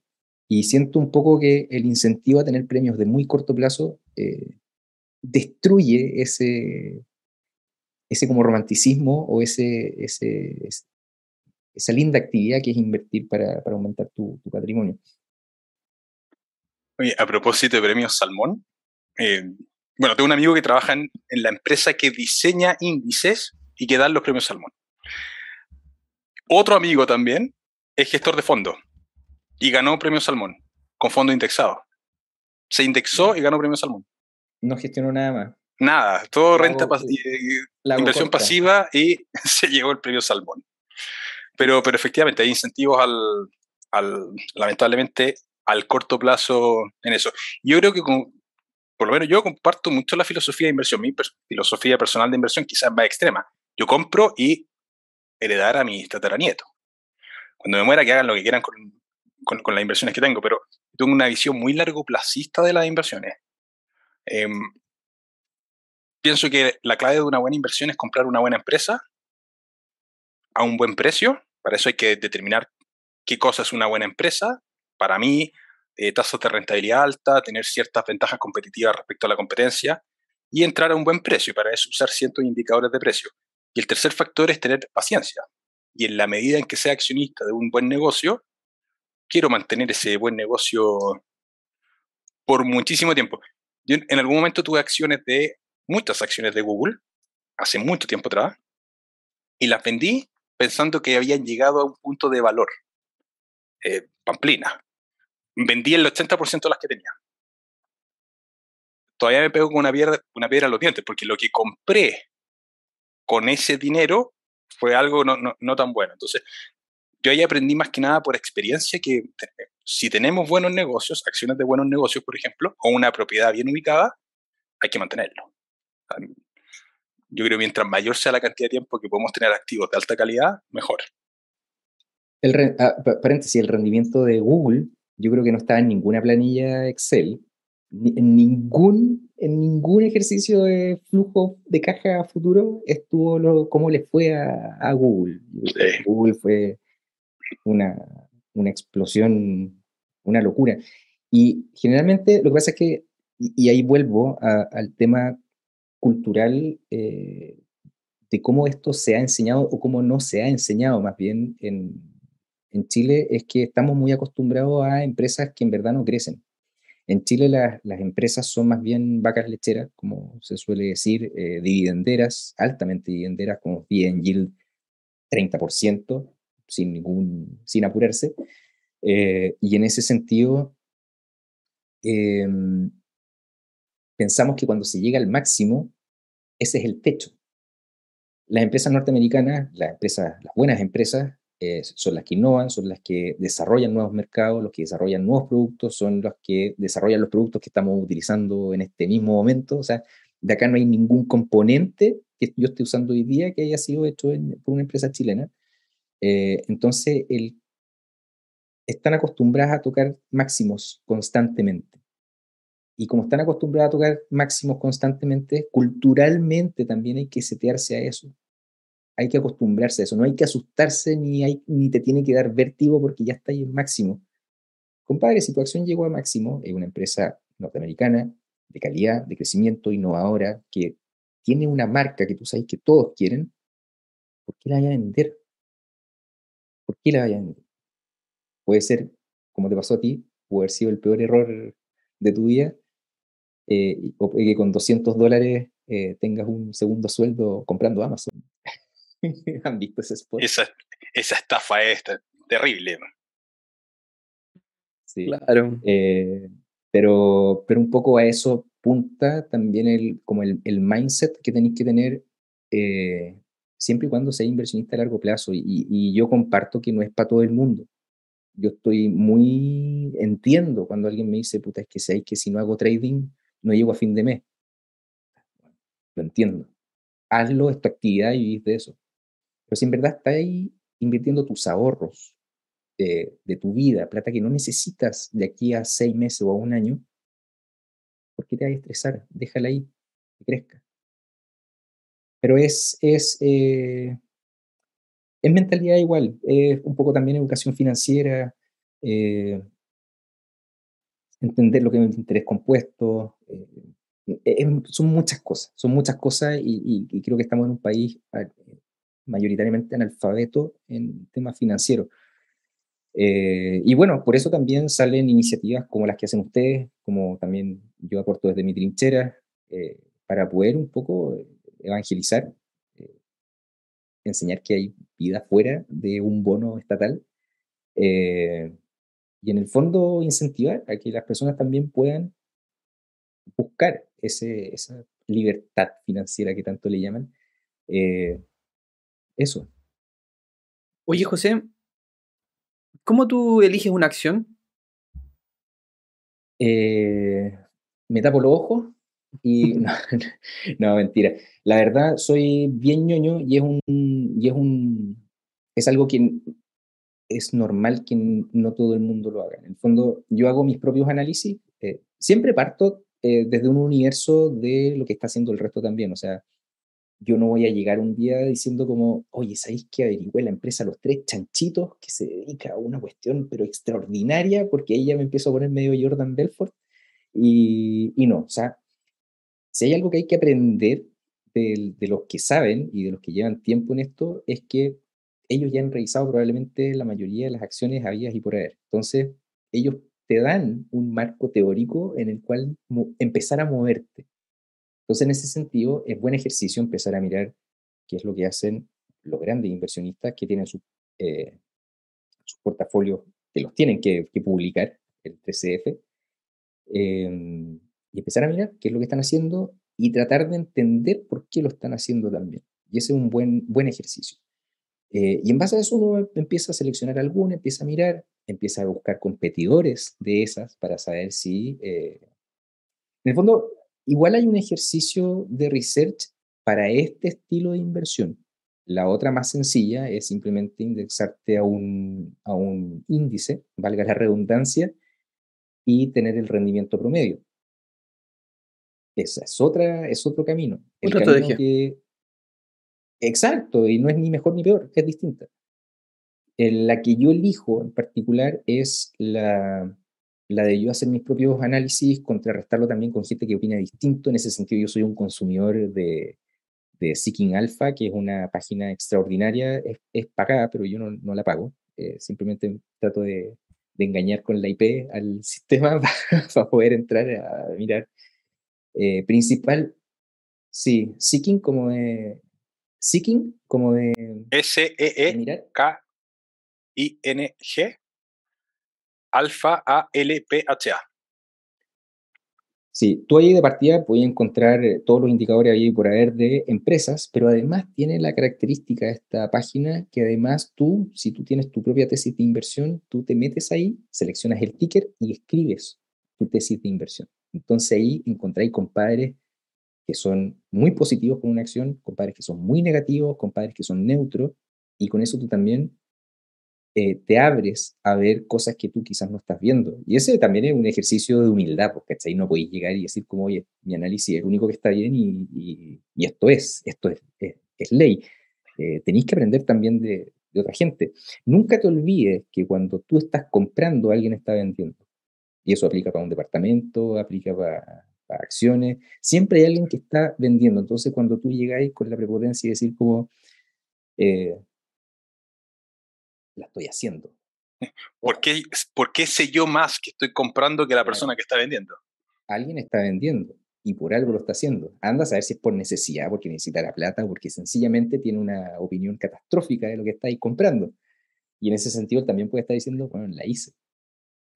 Y siento un poco que el incentivo a tener premios de muy corto plazo eh, destruye ese, ese como romanticismo o ese, ese, es- esa linda actividad que es invertir para, para aumentar tu, tu patrimonio. Oye, a propósito de premios Salmón, eh, bueno, tengo un amigo que trabaja en, en la empresa que diseña índices y que dan los premios Salmón. Otro amigo también es gestor de fondos y ganó premio Salmón con fondo indexado. Se indexó y ganó premio Salmón. No gestiono nada más. Nada, todo La renta pas- La inversión pasiva y se llevó el premio Salmón. Pero, pero efectivamente hay incentivos al, al, lamentablemente, al corto plazo en eso. Yo creo que, con- por lo menos yo comparto mucho la filosofía de inversión. Mi pers- filosofía personal de inversión quizás más extrema. Yo compro y heredar a mis tataranietos. Cuando me muera, que hagan lo que quieran con, con, con las inversiones que tengo, pero tengo una visión muy largo placista de las inversiones. Em, pienso que la clave de una buena inversión es comprar una buena empresa a un buen precio. Para eso hay que determinar qué cosa es una buena empresa. Para mí, eh, tasas de rentabilidad alta, tener ciertas ventajas competitivas respecto a la competencia y entrar a un buen precio. Para eso usar ciertos indicadores de precio. Y el tercer factor es tener paciencia. Y en la medida en que sea accionista de un buen negocio, quiero mantener ese buen negocio por muchísimo tiempo. Yo en algún momento tuve acciones de, muchas acciones de Google, hace mucho tiempo atrás, y las vendí pensando que habían llegado a un punto de valor. Eh, pamplina. Vendí el 80% de las que tenía. Todavía me pego con una piedra, una piedra en los dientes, porque lo que compré con ese dinero fue algo no, no, no tan bueno. Entonces, yo ahí aprendí más que nada por experiencia que si tenemos buenos negocios, acciones de buenos negocios, por ejemplo, o una propiedad bien ubicada, hay que mantenerlo. Yo creo que mientras mayor sea la cantidad de tiempo que podemos tener activos de alta calidad, mejor. El, ah, pa- paréntesis, el rendimiento de Google, yo creo que no estaba en ninguna planilla Excel, ni- en ningún, en ningún ejercicio de flujo de caja futuro estuvo lo, cómo le fue a, a Google. Sí. Google fue una, una explosión, una locura. Y generalmente lo que pasa es que, y, ahí vuelvo al tema cultural eh, de cómo esto se ha enseñado o cómo no se ha enseñado más bien en, en Chile es que estamos muy acostumbrados a empresas que en verdad no crecen. En Chile las empresas son más bien vacas lecheras, como se suele decir, eh, dividenderas, altamente dividenderas, como bien yield 30%, sin, ningún, sin apurarse. Eh, y en ese sentido, em, pensamos que cuando se llega al máximo, ese es el techo. Las empresas norteamericanas, las, empresas, las buenas empresas, eh, son las que innovan, son las que desarrollan nuevos mercados, los que desarrollan nuevos productos, son los que desarrollan los productos que estamos utilizando en este mismo momento. O sea, de acá no hay ningún componente que yo esté usando hoy día que haya sido hecho por una empresa chilena. Eh, entonces, están acostumbradas a tocar máximos constantemente. Y como están acostumbradas a tocar máximos constantemente, culturalmente también hay que setearse a eso hay que acostumbrarse a eso, no hay que asustarse ni te tiene que dar vértigo porque ya está ahí en máximo. Compadre, si tu acción llegó a máximo, es una empresa norteamericana de calidad, de crecimiento, innovadora, que tiene una marca que tú sabes que todos quieren, ¿por qué la vaya a vender? ¿Por qué la a vender? Puede ser, como te pasó a ti, puede haber sido el peor error de tu vida, eh, o que con 200 dólares eh, tengas un segundo sueldo comprando Amazon. ¿Han visto ese spot? Esa, esa estafa es terrible. Sí. Claro. Eh, pero, pero un poco a eso punta también el, como el, el mindset que tenéis que tener eh, siempre y cuando sea inversionista a largo plazo. Y, yo comparto que no es para todo el mundo. Yo estoy muy, entiendo cuando alguien me dice, puta, es que si, que si no hago trading, no llego a fin de mes. Lo entiendo. Hazlo, es tu actividad y vivís de eso. Pero si en verdad estás ahí invirtiendo tus ahorros de, tu vida, plata que no necesitas de aquí a seis meses o a un año, ¿por qué te vas a estresar? Déjala ahí, que crezca. Pero es, es, eh, es mentalidad igual, es un poco también educación financiera, eh, entender lo que es el interés compuesto. Eh, son muchas cosas, son muchas cosas y, y, creo que estamos en un país mayoritariamente analfabeto en temas financieros. Eh, y bueno, por eso también salen iniciativas como las que hacen ustedes, como también yo aporto desde mi trinchera, eh, para poder un poco evangelizar, eh, enseñar que hay vida fuera de un bono estatal y en el fondo incentivar a que las personas también puedan buscar ese, esa libertad financiera que tanto le llaman eso. Oye, José, ¿cómo tú eliges una acción? Eh, me tapo los ojos y no, mentira. La verdad, soy bien ñoño y es un, y es un, es algo que es normal que no todo el mundo lo haga. En el fondo, yo hago mis propios análisis. Eh, siempre parto eh, desde un universo de lo que está haciendo el resto también. O sea, yo no voy a llegar un día diciendo como, oye, ¿sabéis que averigüé la empresa Los Tres Chanchitos que se dedica a una cuestión pero extraordinaria? Porque ahí ya me empiezo a poner medio Jordan Belfort. Y, y no, o sea, si hay algo que hay que aprender de, de, los que saben y de los que llevan tiempo en esto, es que ellos ya han revisado probablemente la mayoría de las acciones habidas y por haber. Entonces, ellos te dan un marco teórico en el cual empezar a moverte. Entonces, en ese sentido, es buen ejercicio empezar a mirar qué es lo que hacen los grandes inversionistas que tienen sus eh, portafolios, que los tienen que, publicar, el TCF, em, y empezar a mirar qué es lo que están haciendo y tratar de entender por qué lo están haciendo también. Y ese es un buen, buen ejercicio. Eh, y en base a eso uno empieza a seleccionar alguna, empieza a mirar, empieza a buscar competidores de esas para saber si... Eh, en el fondo, Igual hay un ejercicio de research para este estilo de inversión. La otra más sencilla es simplemente indexarte a un, a un índice, valga la redundancia, y tener el rendimiento promedio. Esa es, otra, es otro camino. El otra camino que, exacto, y no es ni mejor ni peor, es distinta. la que yo elijo en particular es la, la de yo hacer mis propios análisis, contrarrestarlo también con gente que opina distinto. En ese sentido, yo soy un consumidor de, de Seeking Alpha, que es una página extraordinaria, es, es pagada, pero yo no, no la pago. Eh, simplemente trato de, de, engañar con la IP al sistema para, poder entrar a mirar. Eh, principal, sí, Seeking como de... Seeking como de... S-E-E-K-I-N-G Alfa A-L-P-H-A. Sí, tú ahí de partida puedes encontrar eh, todos los indicadores ahí por haber de empresas, pero además tiene la característica de esta página que además tú, si tú tienes tu propia tesis de inversión, tú te metes ahí, seleccionas el ticker y escribes tu tesis de inversión. Entonces ahí encontráis compadres que son muy positivos con una acción, compadres que son muy negativos, compadres que son neutros, y con eso tú también eh, te abres a ver cosas que tú quizás no estás viendo. Y ese también es un ejercicio de humildad, porque ahí no podéis llegar y decir como, oye, mi análisis es el único que está bien y, y, esto es, esto es, es, ley. Eh, tenéis que aprender también de, de, otra gente. Nunca te olvides que cuando tú estás comprando, alguien está vendiendo. Y eso aplica para un departamento, aplica para, para acciones. Siempre hay alguien que está vendiendo. Entonces, cuando tú llegáis con la prepotencia y decir como, eh, la estoy haciendo. ¿Por qué, ¿Por qué sé yo más que estoy comprando que la persona que está vendiendo? Alguien está vendiendo y por algo lo está haciendo. Anda a saber si es por necesidad, porque necesita la plata, o porque sencillamente tiene una opinión catastrófica de lo que estáis comprando. Y en ese sentido también puede estar diciendo, bueno, la hice.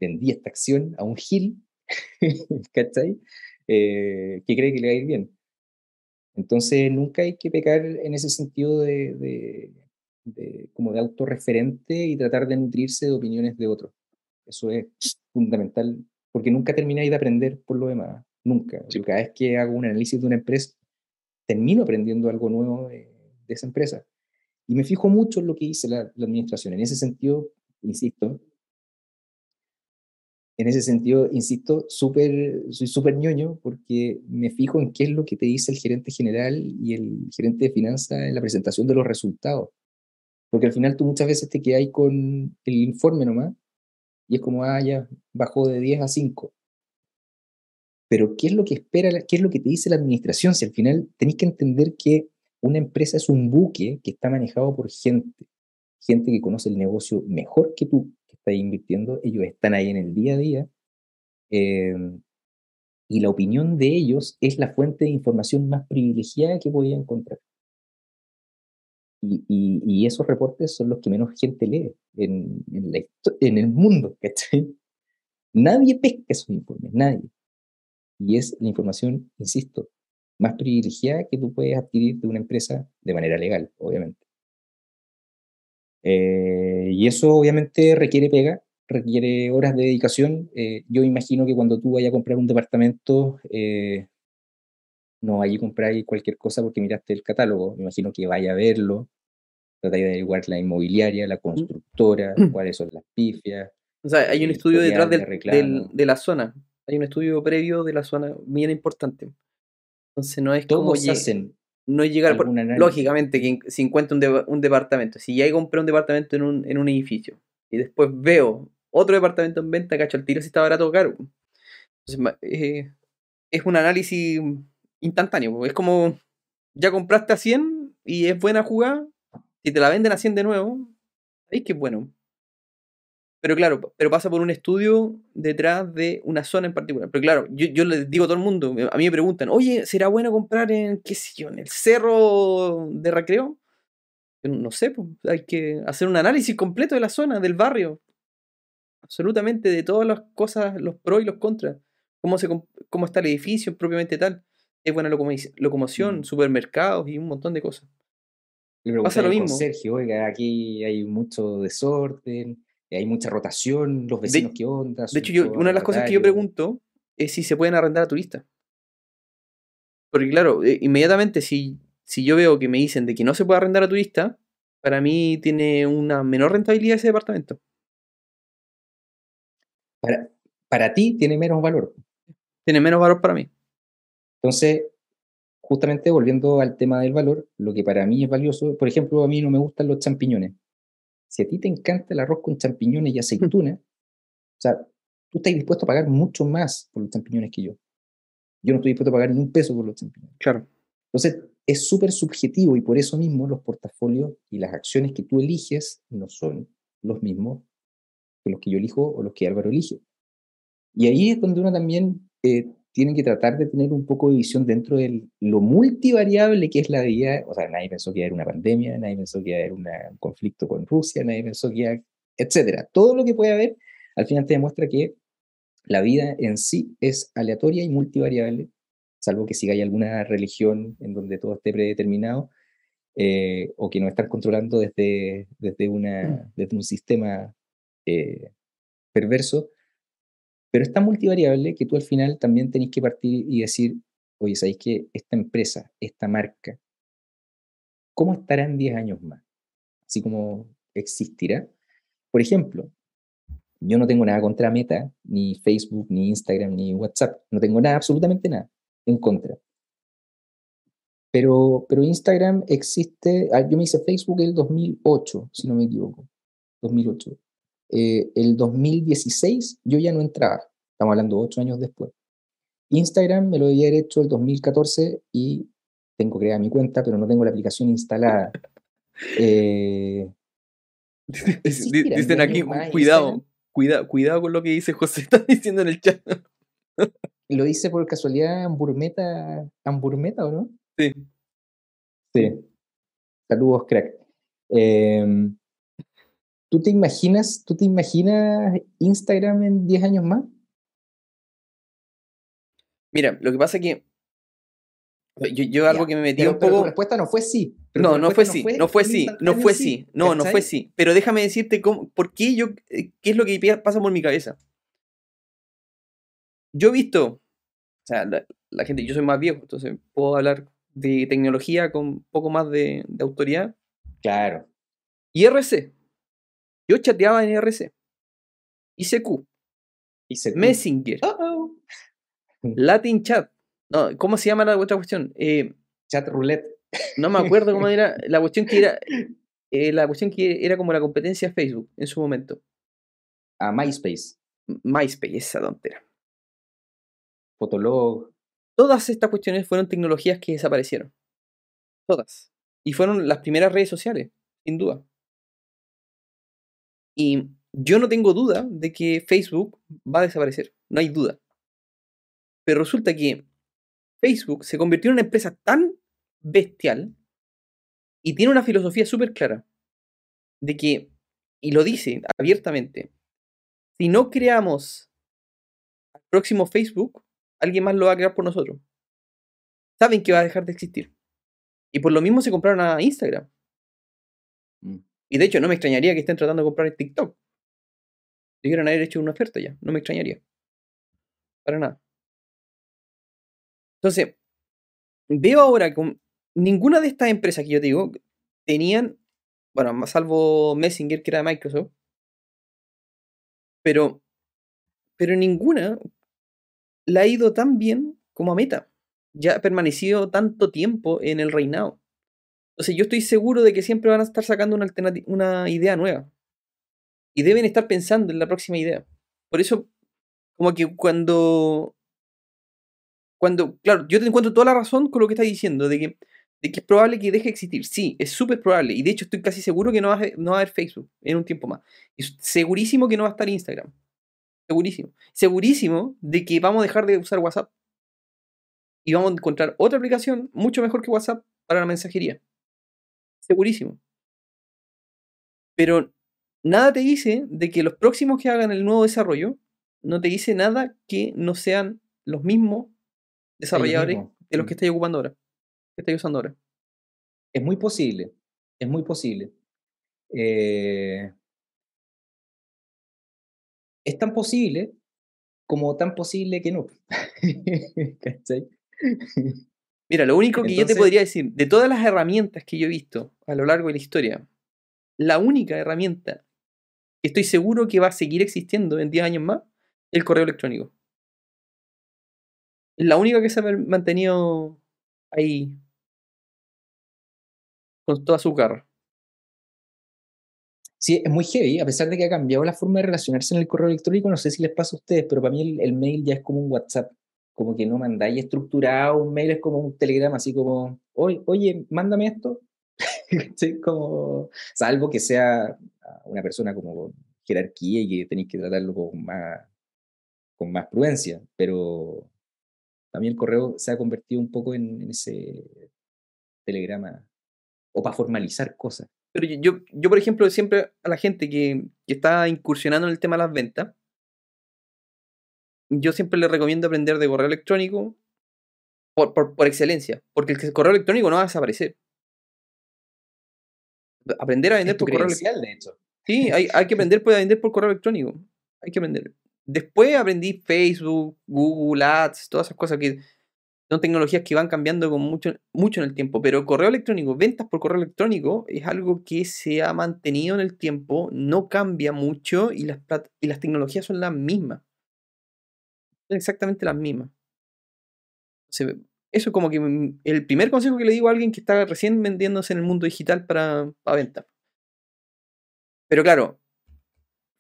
Vendí esta acción a un gil, ¿cachai? Eh, que cree que le va a ir bien. Entonces nunca hay que pecar en ese sentido de de, como de autorreferente y tratar de nutrirse de opiniones de otros. Eso es fundamental, porque nunca termináis de aprender por lo demás, nunca. Cada vez que hago un análisis de una empresa, termino aprendiendo algo nuevo de, esa empresa. Y me fijo mucho en lo que dice la, la administración. En ese sentido, insisto, en ese sentido, insisto, super, soy súper ñoño porque me fijo en qué es lo que te dice el gerente general y el gerente de finanzas en la presentación de los resultados. Porque al final tú muchas veces te quedas con el informe nomás y es como, ah, ya bajó de 10 a 5. Pero ¿qué es lo que espera, qué es lo que te dice la administración? Si al final tenéis que entender que una empresa es un buque que está manejado por gente, gente que conoce el negocio mejor que tú, que estás invirtiendo, ellos están ahí en el día a día, eh, y la opinión de ellos es la fuente de información más privilegiada que podía encontrar. Y, esos reportes son los que menos gente lee en, el mundo. Nadie pesca esos informes, nadie. Y es la información, insisto, más privilegiada que tú puedes adquirir de una empresa de manera legal, obviamente. Eh, y eso obviamente requiere pega, requiere horas de dedicación. Eh, yo imagino que cuando tú vayas a comprar un departamento, eh, no allí compráis cualquier cosa porque miraste el catálogo, me imagino que vaya a verlo, tratáis de averiguar la inmobiliaria, la constructora, cuáles son las pifias. O sea, hay un estudio detrás del, de la zona, hay un estudio previo de la zona bien importante. Entonces no es como hacen no llegar, por, lógicamente, que si encuentro un, un, departamento, si ya compré un departamento en un, en un edificio y después veo otro departamento en venta, cacho al tiro si está barato o caro. Entonces, eh, es un análisis instantáneo. Es como, ya compraste a 100 y es buena jugada, si te la venden a 100 de nuevo, ahí que bueno. Pero claro, pero pasa por un estudio detrás de una zona en particular. Pero claro, yo, yo les digo a todo el mundo, a mí me preguntan, oye, ¿será bueno comprar en, qué sé yo, en el cerro de recreo? no sé, pues, hay que hacer un análisis completo de la zona, del barrio. Absolutamente, de todas las cosas, los pros y los contras. Cómo, se, cómo está el edificio propiamente tal es buena locomoción, supermercados y un montón de cosas. Pasa lo mismo. Sergio, oiga, aquí hay mucho desorden, hay mucha rotación, los vecinos, ¿qué onda? De hecho, yo, una de las cosas que yo pregunto es si se pueden arrendar a turistas. Porque claro, eh, inmediatamente si, si yo veo que me dicen de que no se puede arrendar a turistas, para mí tiene una menor rentabilidad ese departamento. Para, para ti tiene menos valor. Tiene menos valor para mí. Entonces, justamente volviendo al tema del valor, lo que para mí es valioso, por ejemplo, a mí no me gustan los champiñones. Si a ti te encanta el arroz con champiñones y aceituna, o sea, tú estás dispuesto a pagar mucho más por los champiñones que yo. Yo no estoy dispuesto a pagar ni un peso por los champiñones. Claro. Entonces, es súper subjetivo y por eso mismo los portafolios y las acciones que tú eliges no son los mismos que los que yo elijo o los que Álvaro elige. Y ahí es donde uno también eh, tiene que tratar de tener un poco de visión dentro de lo multivariable que es la vida. O sea, nadie pensó que iba a haber una pandemia, nadie pensó que iba a haber una- un conflicto con Rusia, nadie pensó que iba a- etcétera. Todo lo que puede haber, al final te demuestra que la vida en sí es aleatoria y multivariable, salvo que siga hay alguna religión en donde todo esté predeterminado, eh, o que nos están controlando desde, desde, una, desde un sistema eh, perverso, pero es tan multivariable que tú al final también tenés que partir y decir, oye, ¿sabéis que esta empresa, esta marca, cómo estará en 10 años más? Así como existirá. Por ejemplo, yo no tengo nada contra Meta, ni Facebook, ni Instagram, ni WhatsApp. No tengo nada, absolutamente nada en contra. Pero, pero Instagram existe, ah, yo me hice Facebook el 2008, si no me equivoco, 2008. Eh, el 2016 yo ya no entraba, estamos hablando ocho años después. Instagram me lo había hecho el 2014 y tengo creada mi cuenta, pero no tengo la aplicación instalada. Eh, Dic- ¿Existirá en Dicen 10 aquí, cuidado, cuidado, cuidado con lo que dice José, está diciendo en el chat. ¿Lo hice por casualidad Hamburmeta, Hamburmeta o no? Sí. Sí. Saludos, crack. Em, ¿tú te imaginas, tú te imaginas Instagram en 10 años más? Mira, lo que pasa es que yo, yo algo que me metí Pero, un pero tu poco... respuesta no fue sí. No, no fue sí, no fue sí, no fue sí, no, no fue sí. Pero déjame decirte cómo, por qué yo, qué es lo que pasa por mi cabeza. Yo he visto, o sea, la, la gente, yo soy más viejo, entonces puedo hablar de tecnología con un poco más de, de autoridad. Claro. IRC. Yo chateaba en IRC. ICQ, Y se Messenger. Latin Chat. No, ¿cómo se llama la otra cuestión? Eh, Chat roulette. no me acuerdo cómo era. La cuestión que era. eh, la cuestión que era como la competencia de Facebook en su momento. A MySpace. MySpace, esa tontera. Fotolog. Todas estas cuestiones fueron tecnologías que desaparecieron. Todas. Y fueron las primeras redes sociales, sin duda. Y yo no tengo duda de que Facebook va a desaparecer. No hay duda. Pero resulta que Facebook se convirtió en una empresa tan bestial y tiene una filosofía súper clara de que, y lo dice abiertamente, si no creamos al próximo Facebook, alguien más lo va a crear por nosotros. Saben que va a dejar de existir. Y por lo mismo se compraron a Instagram. Mm. Y de hecho, no me extrañaría que estén tratando de comprar TikTok. Debieron haber hecho una oferta ya. No me extrañaría. Para nada. Entonces, veo ahora con ninguna de estas empresas que yo te digo tenían, bueno, salvo Messenger que era de Microsoft, pero, pero ninguna la ha ido tan bien como a Meta. Ya ha permanecido tanto tiempo en el reinado. Entonces yo estoy seguro de que siempre van a estar sacando una, una idea nueva. Y deben estar pensando en la próxima idea. Por eso, como que cuando... Cuando, claro, yo te encuentro toda la razón con lo que estás diciendo, de que, de que es probable que deje de existir. Sí, es súper probable. Y de hecho estoy casi seguro que no va, a, no va a haber Facebook en un tiempo más. Y segurísimo que no va a estar Instagram. Segurísimo. Segurísimo de que vamos a dejar de usar WhatsApp. Y vamos a encontrar otra aplicación mucho mejor que WhatsApp para la mensajería. Segurísimo. Pero nada te dice de que los próximos que hagan el nuevo desarrollo, no te dice nada que no sean los mismos desarrolladores mismos, de los mm. que estáis ocupando ahora. Que estáis usando ahora. Es muy posible. Es muy posible. Eh, es tan posible como tan posible que no. ¿Cachai? Mira, lo único que yo te podría decir, de todas las herramientas que yo he visto a lo largo de la historia, la única herramienta que estoy seguro que va a seguir existiendo en 10 años más, es el correo electrónico. La única que se ha mantenido ahí con toda su garra. Sí, es muy heavy, a pesar de que ha cambiado la forma de relacionarse en el correo electrónico, no sé si les pasa a ustedes, pero para mí el, el mail ya es como un WhatsApp, como que no mandáis estructurado, un mail es como un telegrama, así como, oye, mándame esto, como, salvo que sea una persona como jerarquía y que tenéis que tratarlo con más, con más prudencia, pero mí el correo se ha convertido un poco en, en ese telegrama, o para formalizar cosas. Pero yo, yo, por ejemplo, siempre a la gente que, que está incursionando en el tema de las ventas, yo siempre le recomiendo aprender de correo electrónico por, por, por excelencia, porque el correo electrónico no va a desaparecer. Aprender a vender por correo de hecho. Sí, hay, hay que aprender a vender por correo electrónico. Hay que aprender. Después aprendí Facebook, Google Ads, todas esas cosas que son tecnologías que van cambiando con mucho, mucho en el tiempo. Pero correo electrónico, ventas por correo electrónico, es algo que se ha mantenido en el tiempo, no cambia mucho y las, y las tecnologías son las mismas. Exactamente las mismas. Eso es como que mm, el primer consejo que le digo a alguien que está recién vendiéndose en el mundo digital para, para ventas. Pero claro,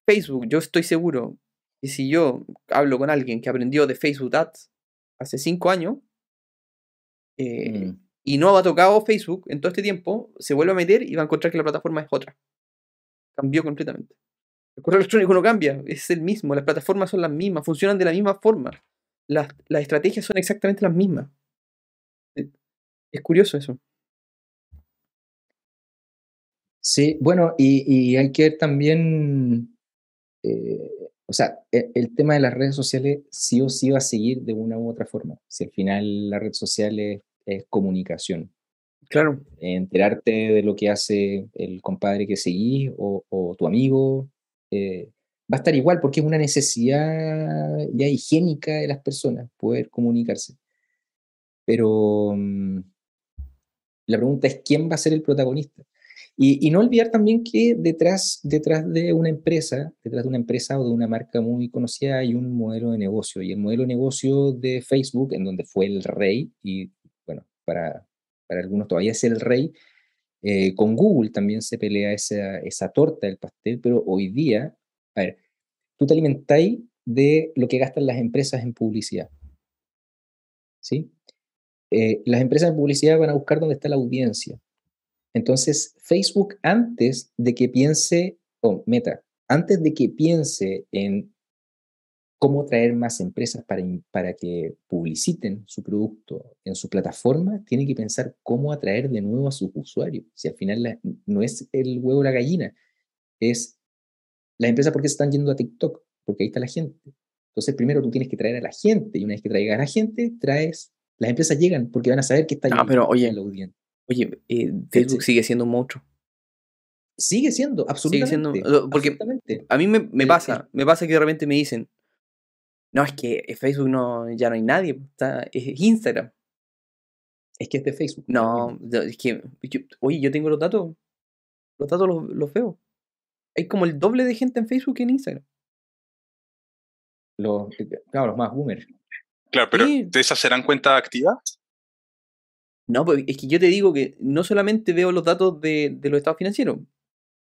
Facebook, yo estoy seguro que si yo hablo con alguien que aprendió de Facebook Ads hace cinco años eh, Mm. y no ha tocado Facebook en todo este tiempo, se vuelve a meter y va a encontrar que la plataforma es otra. Cambió completamente. El correo electrónico no cambia, es el mismo, las plataformas son las mismas, funcionan de la misma forma. Las, las estrategias son exactamente las mismas. Eh, Es curioso eso. Sí, bueno, y, y hay que ver también, eh, o sea, e- el, tema de las redes sociales sí o sí va a seguir de una u otra forma. Si al final la red social es, es comunicación, Claro. enterarte de lo que hace el compadre que seguís o, o tu amigo, eh, va a estar igual porque es una necesidad ya higiénica de las personas poder comunicarse. Pero mm, la pregunta es quién va a ser el protagonista. Y, y no olvidar también que detrás, detrás de una empresa, detrás de una empresa o de una marca muy conocida hay un modelo de negocio. Y el modelo de negocio de Facebook, en donde fue el rey, y bueno, para, para algunos todavía es el rey, eh, con Google también se pelea esa, esa torta del pastel, pero hoy día, a ver, tú te alimentáis de lo que gastan las empresas en publicidad. ¿Sí? Eh, las empresas de publicidad van a buscar dónde está la audiencia. Entonces, Facebook, antes de que piense, o Meta, antes de que piense en cómo traer más empresas para, para que publiciten su producto en su plataforma, tiene que pensar cómo atraer de nuevo a sus usuarios. Si al final la- no es el huevo o la gallina, es las empresas porque se están yendo a TikTok, porque ahí está la gente. Entonces, primero tú tienes que traer a la gente, y una vez que traigas a la gente, traes, las empresas llegan porque van a saber que está Ah, pero, oye, la audiencia. Oye, eh, Facebook Sí. sigue siendo un monstruo. Sigue siendo, Sigue siendo- absolutamente. porque- absolutamente. A mí me, me El- pasa, me pasa que de repente me dicen, no, es que en Facebook no, ya no hay nadie, está, es Instagram. Es que es de Facebook. No, es que, yo- oye, yo tengo los datos, los datos los, los veo. Hay como el doble de gente en Facebook que en Instagram. Los, eh, claro, los más boomers. Claro, pero Sí. ¿de esas serán cuentas activas? No, pues es que yo te digo que no solamente veo los datos de, de los estados financieros,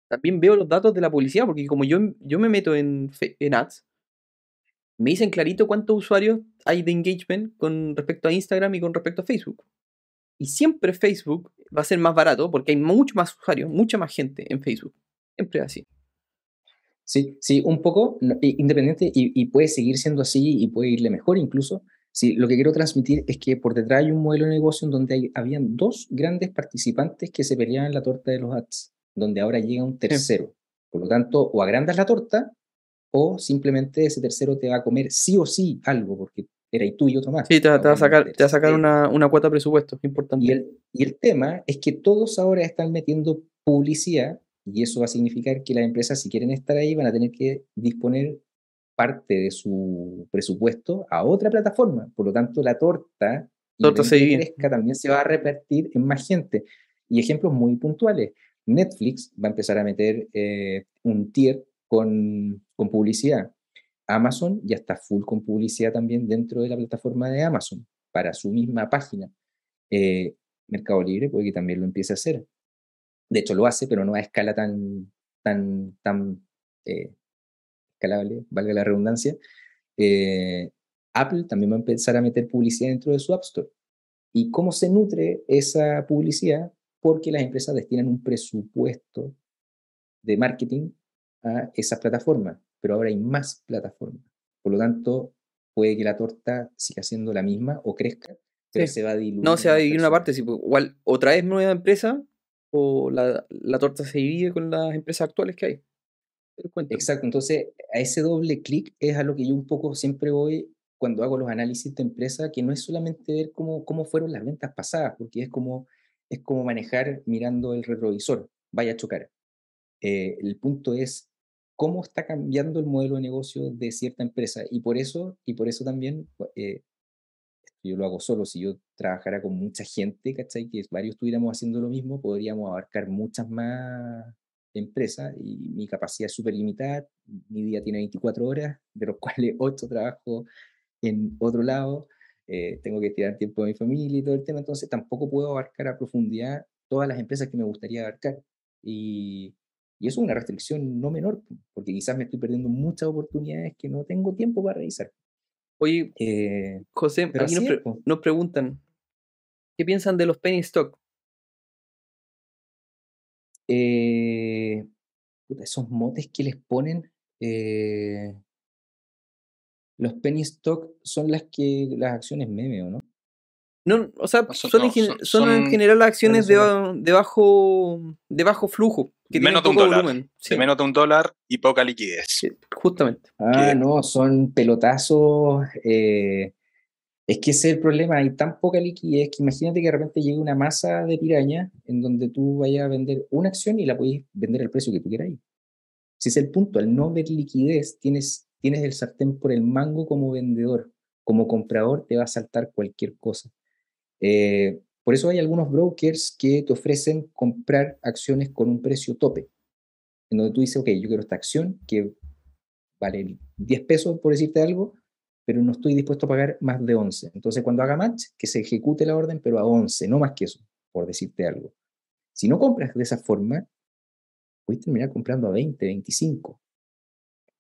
también veo los datos de la publicidad, porque como yo, yo me meto en, en ads, me dicen clarito cuántos usuarios hay de engagement con respecto a Instagram y con respecto a Facebook. Y siempre Facebook va a ser más barato porque hay mucho más usuarios, mucha más gente en Facebook. Siempre es así. Sí, sí, un poco independiente y, y puede seguir siendo así y puede irle mejor incluso. Sí, lo que quiero transmitir es que por detrás hay un modelo de negocio en donde hay, habían dos grandes participantes que se peleaban la torta de los ads, donde ahora llega un tercero. Por lo tanto, o agrandas la torta o simplemente ese tercero te va a comer sí o sí algo, porque era y tú y otro más. Sí, te, va- te va a sacar, te va a sacar una, una cuota de presupuesto, importante. Y el, y el tema es que todos ahora están metiendo publicidad y eso va a significar que las empresas, si quieren estar ahí, van a tener que disponer parte de su presupuesto a otra plataforma. Por lo tanto, la torta, Torta se crezca, también se va a repartir en más gente. Y ejemplos muy puntuales. Netflix va a empezar a meter eh, un tier con, con publicidad. Amazon ya está full con publicidad también dentro de la plataforma de Amazon para su misma página. Eh, Mercado Libre puede que también lo empiece a hacer. De hecho, lo hace, pero no a escala tan, tan, tan eh, escalable, valga la redundancia, eh, Apple también va a empezar a meter publicidad dentro de su App Store. ¿Y cómo se nutre esa publicidad? Porque las empresas destinan un presupuesto de marketing a esa plataforma, pero ahora hay más plataformas. Por lo tanto, puede que la torta siga siendo la misma o crezca, pero Sí. se va a diluir. No, se va a dividir una parte. sí, pues, igual, o traes nueva empresa o la, la torta se divide con las empresas actuales que hay. Exacto, entonces a ese doble clic es a lo que yo un poco siempre voy cuando hago los análisis de empresa, que no es solamente ver cómo, cómo fueron las ventas pasadas, porque es como, es como manejar mirando el retrovisor, vaya a chocar. Eh, el punto es cómo está cambiando el modelo de negocio de cierta empresa. Y por eso, y por eso también eh, yo lo hago solo, si yo trabajara con mucha gente, ¿cachai? Que varios estuviéramos haciendo lo mismo, podríamos abarcar muchas más empresas y mi capacidad es súper limitada, mi día tiene 24 horas, de los cuales 8 trabajo en otro lado, eh, tengo que tirar tiempo de mi familia y todo el tema, entonces tampoco puedo abarcar a profundidad todas las empresas que me gustaría abarcar. Y, y eso es una restricción no menor, porque quizás me estoy perdiendo muchas oportunidades que no tengo tiempo para revisar. Oye, Eh, José, aquí nos, pre- nos preguntan, ¿qué piensan de los penny stock? Eh, esos motes que les ponen, eh, los penny stock son las que las acciones meme, ¿o no? No, o sea, No, son- son, en no, gen- son- son en son- general las acciones de, bajo, de bajo flujo, que Menos de un dólar. volumen. Sí, De menos de un dólar y poca liquidez. sí, justamente. Ah, no, son pelotazos. eh, es que ese es el problema, hay tan poca liquidez que imagínate que de repente llegue una masa de piraña en donde tú vayas a vender una acción y la puedes vender al precio que tú quieras. Si es el punto, al no ver liquidez, tienes, tienes el sartén por el mango como vendedor. Como comprador te va a saltar cualquier cosa. Eh, por eso hay algunos brokers que te ofrecen comprar acciones con un precio tope, en donde tú dices, ok, yo quiero esta acción que vale 10 pesos, por decirte algo, pero no estoy dispuesto a pagar más de 11. Entonces, cuando haga match, que se ejecute la orden, pero a 11, no más que eso, por decirte algo. Si no compras de esa forma, puedes terminar comprando a 20, 25.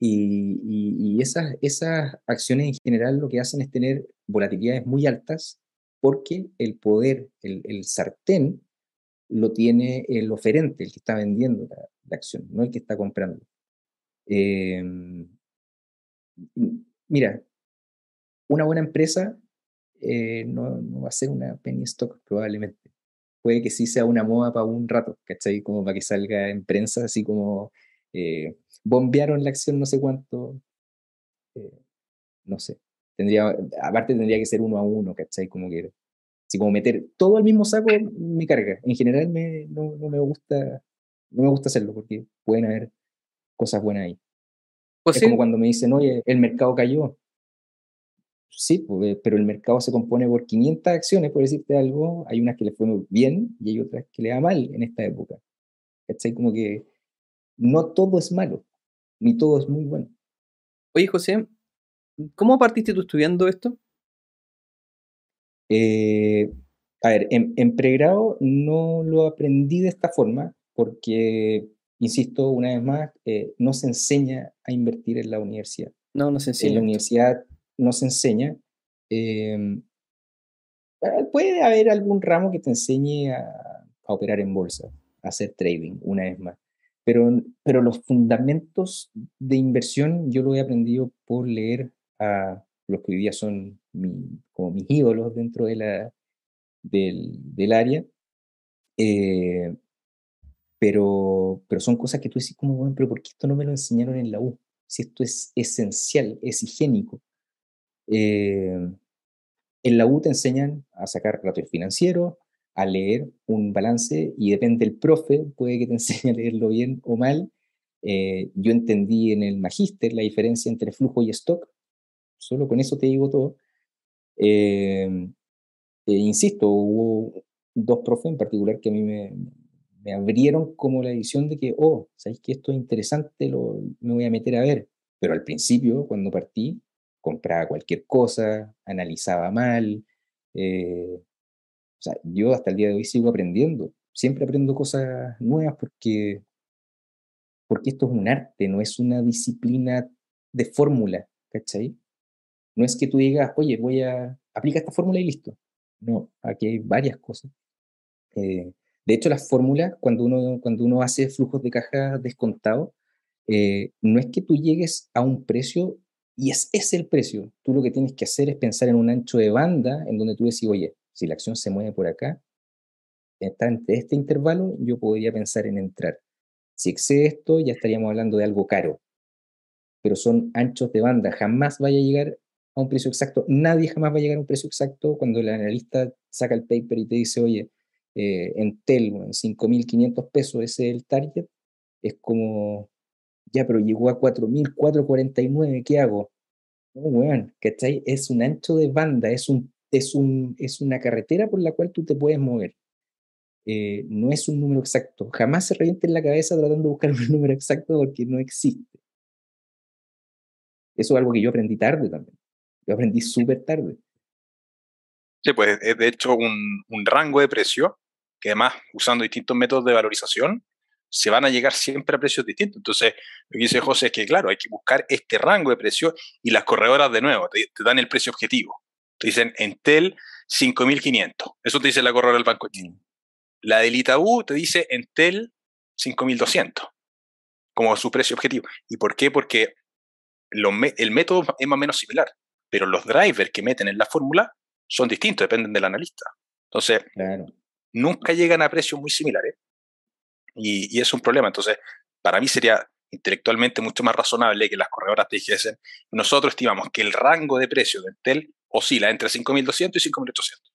Y, y- y esas, esas acciones en general lo que hacen es tener volatilidades muy altas porque el poder, el, sartén, lo tiene el oferente, el que está vendiendo la, acción, no el que está comprando. Eh, mira, una buena empresa eh, no, no va a ser una penny stock probablemente. Puede que sí sea una moda para un rato, ¿cachai? Como para que salga en prensa, así como eh, bombearon la acción no sé cuánto. eh, no sé. Tendría, aparte tendría que ser uno a uno, ¿cachai? Como que, así como meter todo al mismo saco me carga. En general me, no, no me gusta, no me gusta hacerlo porque pueden haber cosas buenas ahí. Es José, como cuando me dicen, oye, el mercado cayó. Sí, pues, pero el mercado se compone por 500 acciones, por decirte algo. Hay unas que le fue bien y hay otras que le da mal en esta época. ¿Cachai? Como que no todo es malo, ni todo es muy bueno. oye José, ¿cómo partiste tú estudiando esto? Eh, a ver, en, en pregrado no lo aprendí de esta forma porque, insisto, una vez más, eh, no se enseña a invertir en la universidad. No, no se en enseña. la universidad no se enseña. eh, puede haber algún ramo que te enseñe a, a operar en bolsa, a hacer trading, una vez más. Pero, pero los fundamentos de inversión yo lo he aprendido por leer a los que hoy son como mis ídolos dentro de la, del, del área. eh, pero, pero son cosas que tú dices como, bueno, pero ¿por qué esto no me lo enseñaron en la U? Si esto es esencial, es higiénico. Eh, en la U te enseñan a sacar relatos financieros, a leer un balance y depende del profe, puede que te enseñe a leerlo bien o mal. Eh, yo entendí en el magíster la diferencia entre flujo y stock, solo con eso te digo todo. Eh, eh, insisto, hubo dos profes en particular que a mí me, me abrieron como la visión de que, oh, ¿sabéis que esto es interesante? Lo, me voy a meter a ver. Pero al principio, cuando partí, compraba cualquier cosa, analizaba mal. eh, o sea, yo hasta el día de hoy sigo aprendiendo. Siempre aprendo cosas nuevas porque, porque esto es un arte, no es una disciplina de fórmula, ¿cachai? No es que tú digas, oye, voy a aplicar esta fórmula y listo. No, aquí hay varias cosas. Eh, de hecho, las fórmulas, cuando uno, cuando uno hace flujos de caja descontados, eh, no es que tú llegues a un precio y es ese el precio. Tú lo que tienes que hacer es pensar en un ancho de banda en donde tú decís, oye, si la acción se mueve por acá, está entre este intervalo, yo podría pensar en entrar. Si excede esto, ya estaríamos hablando de algo caro. Pero son anchos de banda, jamás vaya a llegar a un precio exacto. Nadie jamás va a llegar a un precio exacto cuando el analista saca el paper y te dice, oye, eh, en Tel, en 5.500 pesos, ese es el target. Es como, ya, pero llegó a 4.449, ¿qué hago? No, weón, ¿cachai? Es un ancho de banda, es, un, es, un, es una carretera por la cual tú te puedes mover. Eh, no es un número exacto. Jamás se reviente en la cabeza tratando de buscar un número exacto porque no existe. Eso es algo que yo aprendí tarde también. Yo aprendí súper tarde. Sí, pues es de hecho un, un, rango de precio que además, usando distintos métodos de valorización, se van a llegar siempre a precios distintos. Entonces, lo que dice José es que, claro, hay que buscar este rango de precio y las corredoras, de nuevo, te, te dan el precio objetivo. Te dicen Entel 5.500. Eso te dice la corredora del Banco de Chile. La del Itaú te dice Entel 5200 como su precio objetivo. ¿Y por qué? Porque el método es más o menos similar, pero los drivers que meten en la fórmula son distintos, dependen del analista. Entonces, nunca llegan a precios muy similares y, y, es un problema. Entonces, para mí sería intelectualmente mucho más razonable que las corredoras te dijesen, nosotros estimamos que el rango de precio de Entel oscila entre 5.200 y 5.800.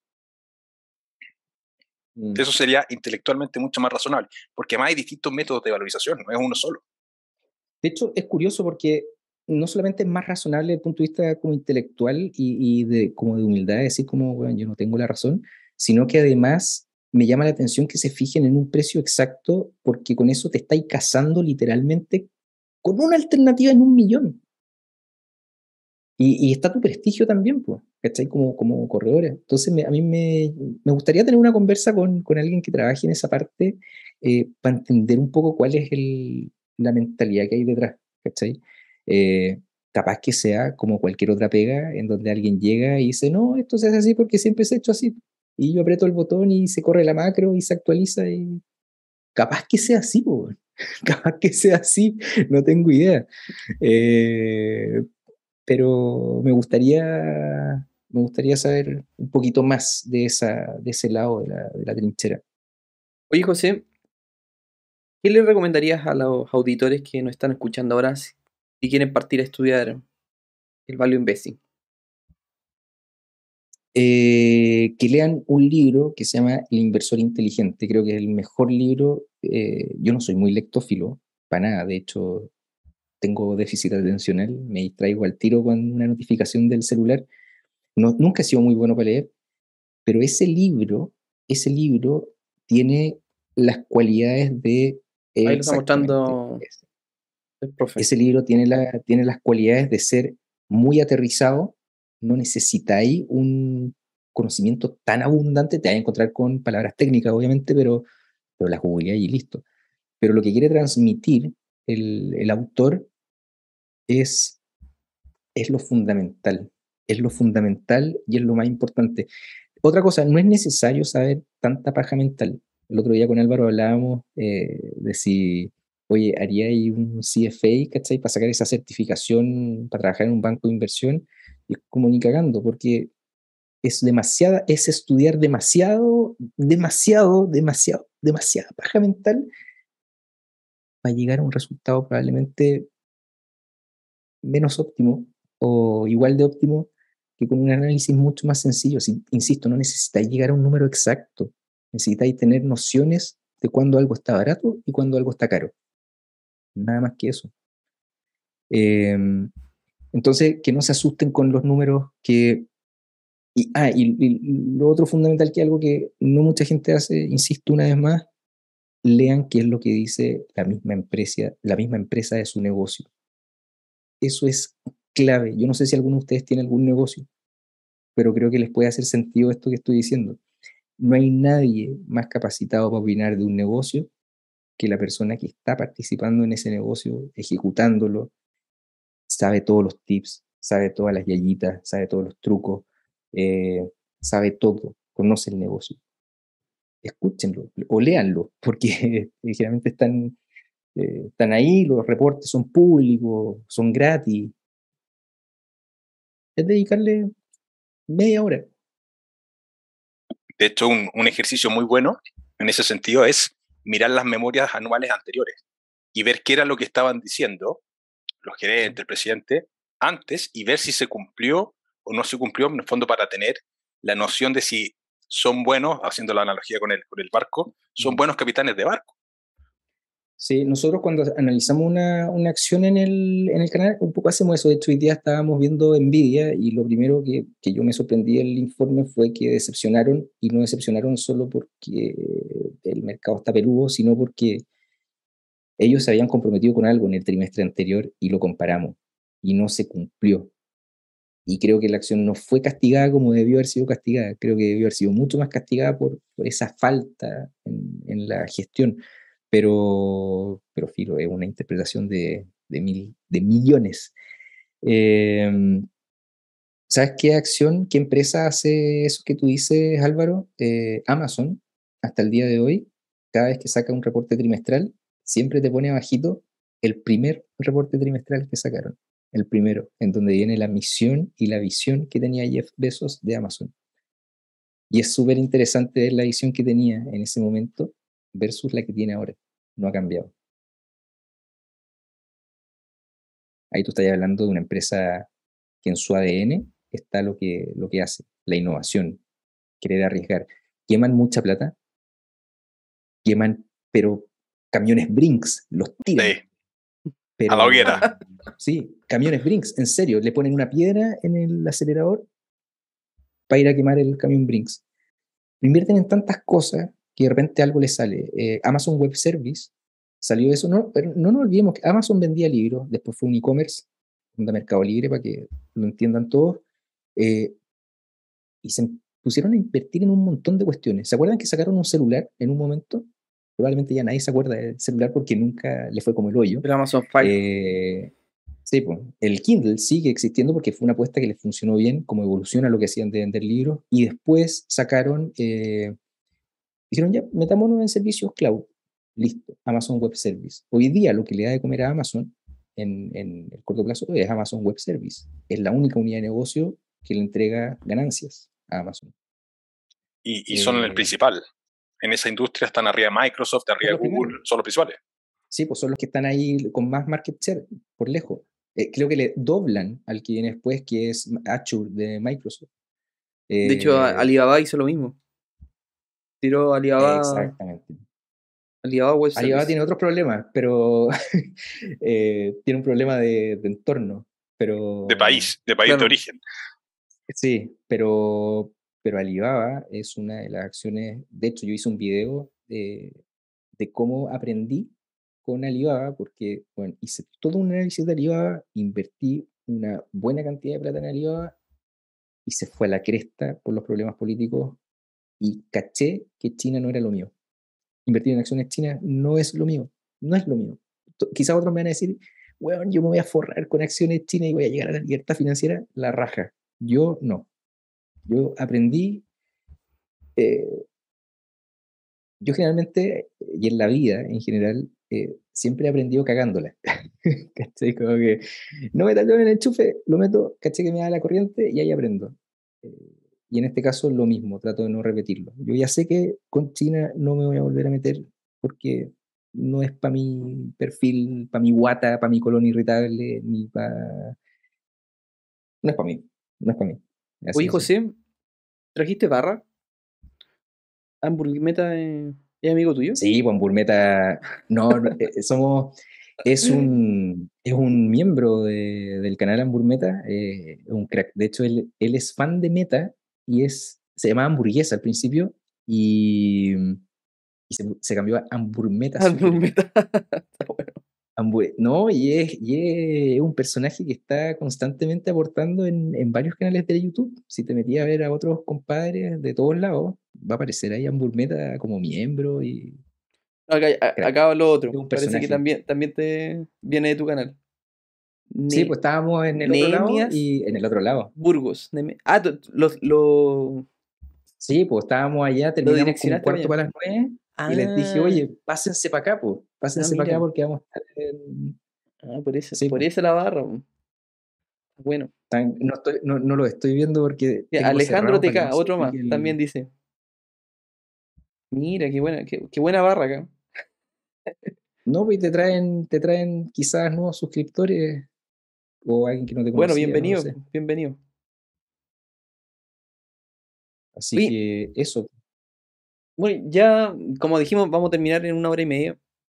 Mm. Eso sería intelectualmente mucho más razonable, porque además hay distintos métodos de valorización, no es uno solo. De hecho, es curioso porque no solamente es más razonable desde el punto de vista como intelectual y, de, como de humildad, decir como, bueno, yo no tengo la razón, sino que además me llama la atención que se fijen en un precio exacto porque con eso te estáis casando literalmente con una alternativa en un millón. Y, está tu prestigio también, pues, ¿cachai? Como, como corredora. Entonces, a mí me, me, gustaría tener una conversa con, con, alguien que trabaje en esa parte eh, para entender un poco cuál es el, la mentalidad que hay detrás, ¿cachai? Eh, capaz que sea como cualquier otra pega en donde alguien llega y dice, no, esto se hace así porque siempre se ha hecho así. Y yo aprieto el botón y se corre la macro y se actualiza y capaz que sea así, capaz que sea así, no tengo idea. Eh, pero me gustaría, me gustaría saber un poquito más de, esa, de ese lado de la, de la trinchera. Oye, José, ¿qué le recomendarías a los auditores que nos están escuchando ahora si quieren partir a estudiar el value investing? Eh, que lean un libro que se llama El inversor inteligente. Creo que es el mejor libro. Eh, yo no soy muy lectófilo, para nada. De hecho, tengo déficit atencional, me distraigo al tiro con una notificación del celular. No, nunca he sido muy bueno para leer, pero ese libro, ese libro tiene las cualidades de... Ahí lo está mostrando. Ese libro tiene, la, tiene las cualidades de ser muy aterrizado, no necesitáis un conocimiento tan abundante, te vas a encontrar con palabras técnicas, obviamente, pero, pero las googleáis y listo. Pero lo que quiere transmitir el, el autor es, es lo fundamental, es lo fundamental y es lo más importante. Otra cosa, no es necesario saber tanta paja mental. El otro día con Álvaro hablábamos eh, de si, oye, haría ahí un CFA, ¿cachai? Para sacar esa certificación, para trabajar en un banco de inversión, y es como ni cagando, porque es demasiada, es estudiar demasiado, demasiado, demasiado, demasiada paja mental a llegar a un resultado probablemente menos óptimo o igual de óptimo que con un análisis mucho más sencillo. Si, insisto, no necesitáis llegar a un número exacto, necesitáis tener nociones de cuándo algo está barato y cuándo algo está caro. Nada más que eso. Em, entonces, que no se asusten con los números que... Y, ah, y, lo otro fundamental que algo que no mucha gente hace, insisto una vez más, lean qué es lo que dice la misma empresa, la misma empresa de su negocio. Eso es clave. Yo no sé si alguno de ustedes tiene algún negocio, pero creo que les puede hacer sentido esto que estoy diciendo. No hay nadie más capacitado para opinar de un negocio que la persona que está participando en ese negocio, ejecutándolo, sabe todos los tips, sabe todas las yayitas, sabe todos los trucos, eh, sabe todo, conoce el negocio. Escúchenlo o léanlo, porque generalmente están, eh, están ahí, los reportes son públicos, son gratis. Es dedicarle media hora. De hecho, un, un ejercicio muy bueno en ese sentido es mirar las memorias anuales anteriores y ver qué era lo que estaban diciendo los gerentes, el presidente, antes y ver si se cumplió o no se cumplió, en el fondo para tener la noción de si son buenos, haciendo la analogía con el, con el barco, son buenos capitanes de barco. Sí, nosotros cuando analizamos una, una acción en el, en el, canal, un poco hacemos eso. De hecho, hoy día estábamos viendo Nvidia y lo primero que, que yo me sorprendí del informe fue que decepcionaron y no decepcionaron solo porque el mercado está peludo, sino porque ellos se habían comprometido con algo en el trimestre anterior y lo comparamos y no se cumplió. Y creo que la acción no fue castigada como debió haber sido castigada. Creo que debió haber sido mucho más castigada por, por esa falta en, en, la gestión. Pero, pero filo, es una interpretación de, de, mil, de millones. Eh, ¿Sabes qué acción, qué empresa hace eso que tú dices, Álvaro? Eh, Amazon, hasta el día de hoy, cada vez que saca un reporte trimestral, siempre te pone abajito el primer reporte trimestral que sacaron, el primero, en donde viene la misión y la visión que tenía Jeff Bezos de Amazon. Y es súper interesante la visión que tenía en ese momento versus la que tiene ahora. No ha cambiado. Ahí tú estás hablando de una empresa que en su ADN está lo que, lo que hace, la innovación, querer arriesgar. Queman mucha plata, queman, pero camiones Brinks, los tiran. Sí. Pero, a la hoguera. Sí, camiones Brinks, en serio, le ponen una piedra en el acelerador para ir a quemar el camión Brinks. Invierten en tantas cosas que de repente algo les sale. Eh, Amazon Web Service salió eso, no, pero no nos olvidemos que Amazon vendía libros, después fue un e-commerce, un mercado libre para que lo entiendan todos, eh, y se pusieron a invertir en un montón de cuestiones. ¿Se acuerdan que sacaron un celular en un momento? probablemente ya nadie se acuerda del celular porque nunca le fue como el hoyo. El Amazon Fire. Eh, sí, pues, el Kindle sigue existiendo porque fue una apuesta que les funcionó bien como evolución a lo que hacían de vender libros y después sacaron, eh, dijeron ya, metámonos en servicios cloud. Listo, Amazon Web Service. Hoy día lo que le da de comer a Amazon en, en el corto plazo es Amazon Web Service. Es la única unidad de negocio que le entrega ganancias a Amazon. Y, y son el principal en esa industria están arriba de Microsoft, arriba de Google, son los principales. Sí, pues son los que están ahí con más market share, por lejos. Eh, creo que le doblan al que viene después, que es Azure de Microsoft. Eh, de hecho, Alibaba hizo lo mismo. Tiró Alibaba. Exactamente. Alibaba, Web Alibaba tiene otros problemas, pero eh, tiene un problema de, de, entorno. Pero, de país, de país claro. de origen. Sí, pero, pero Alibaba es una de las acciones, de hecho yo hice un video de, de cómo aprendí con Alibaba, porque bueno, hice todo un análisis de Alibaba, invertí una buena cantidad de plata en Alibaba y se fue a la cresta por los problemas políticos y caché que China no era lo mío. Invertir en acciones chinas no es lo mío, no es lo mío. Quizás otros me van a decir, bueno, yo me voy a forrar con acciones chinas y voy a llegar a la libertad financiera, la raja. Yo no. Yo aprendí, eh, yo generalmente, y en la vida en general, eh, siempre he aprendido cagándola. ¿Cachai? Como que no me tallo en el enchufe, lo meto, caché que me da la corriente y ahí aprendo. Eh, y en este caso lo mismo, trato de no repetirlo. Yo ya sé que con China no me voy a volver a meter porque no es para mi perfil, para mi guata, para mi colon irritable, ni para... No es para mí, no es para mí. Así Oye, José, ¿trajiste barra? ¿Hamburgueta es amigo tuyo? Sí, pues Hamburgueta. No, no eh, somos. Es un, es un miembro de, del canal Hamburgueta, eh, un crack. De hecho, él, él es fan de Meta y es, se llamaba Hamburguesa al principio y, y se, se, cambió a Hamburgueta. Hamburgueta. bueno. No, y es, y es, un personaje que está constantemente aportando en, en, varios canales de YouTube. Si te metías a ver a otros compadres de todos lados, va a aparecer ahí Hamburmeta como miembro y, Acá, acá lo otro. Parece que también, también te viene de tu canal. Sí, pues estábamos en el otro lado y en el otro lado. Burgos. Neme- Ah, los, lo, Sí, pues estábamos allá, terminamos con un cuarto para para las nueve y les dije, Ah, oye, pásense para acá, pues, pásense para mira. acá porque vamos a estar en... ah, por eso, Sí, por po. eso la barra. Bueno, tan- No, estoy, no, no lo estoy viendo porque... Ya, Alejandro para TK, otro más, el- también dice. Mira, qué buena, qué, qué buena barra acá. No, pues te traen, te traen quizás nuevos suscriptores o alguien que no te Bueno, conocía, no lo bienvenido, sé. bienvenido. Así que eso. Bueno, ya, como dijimos, vamos a terminar en una hora y media.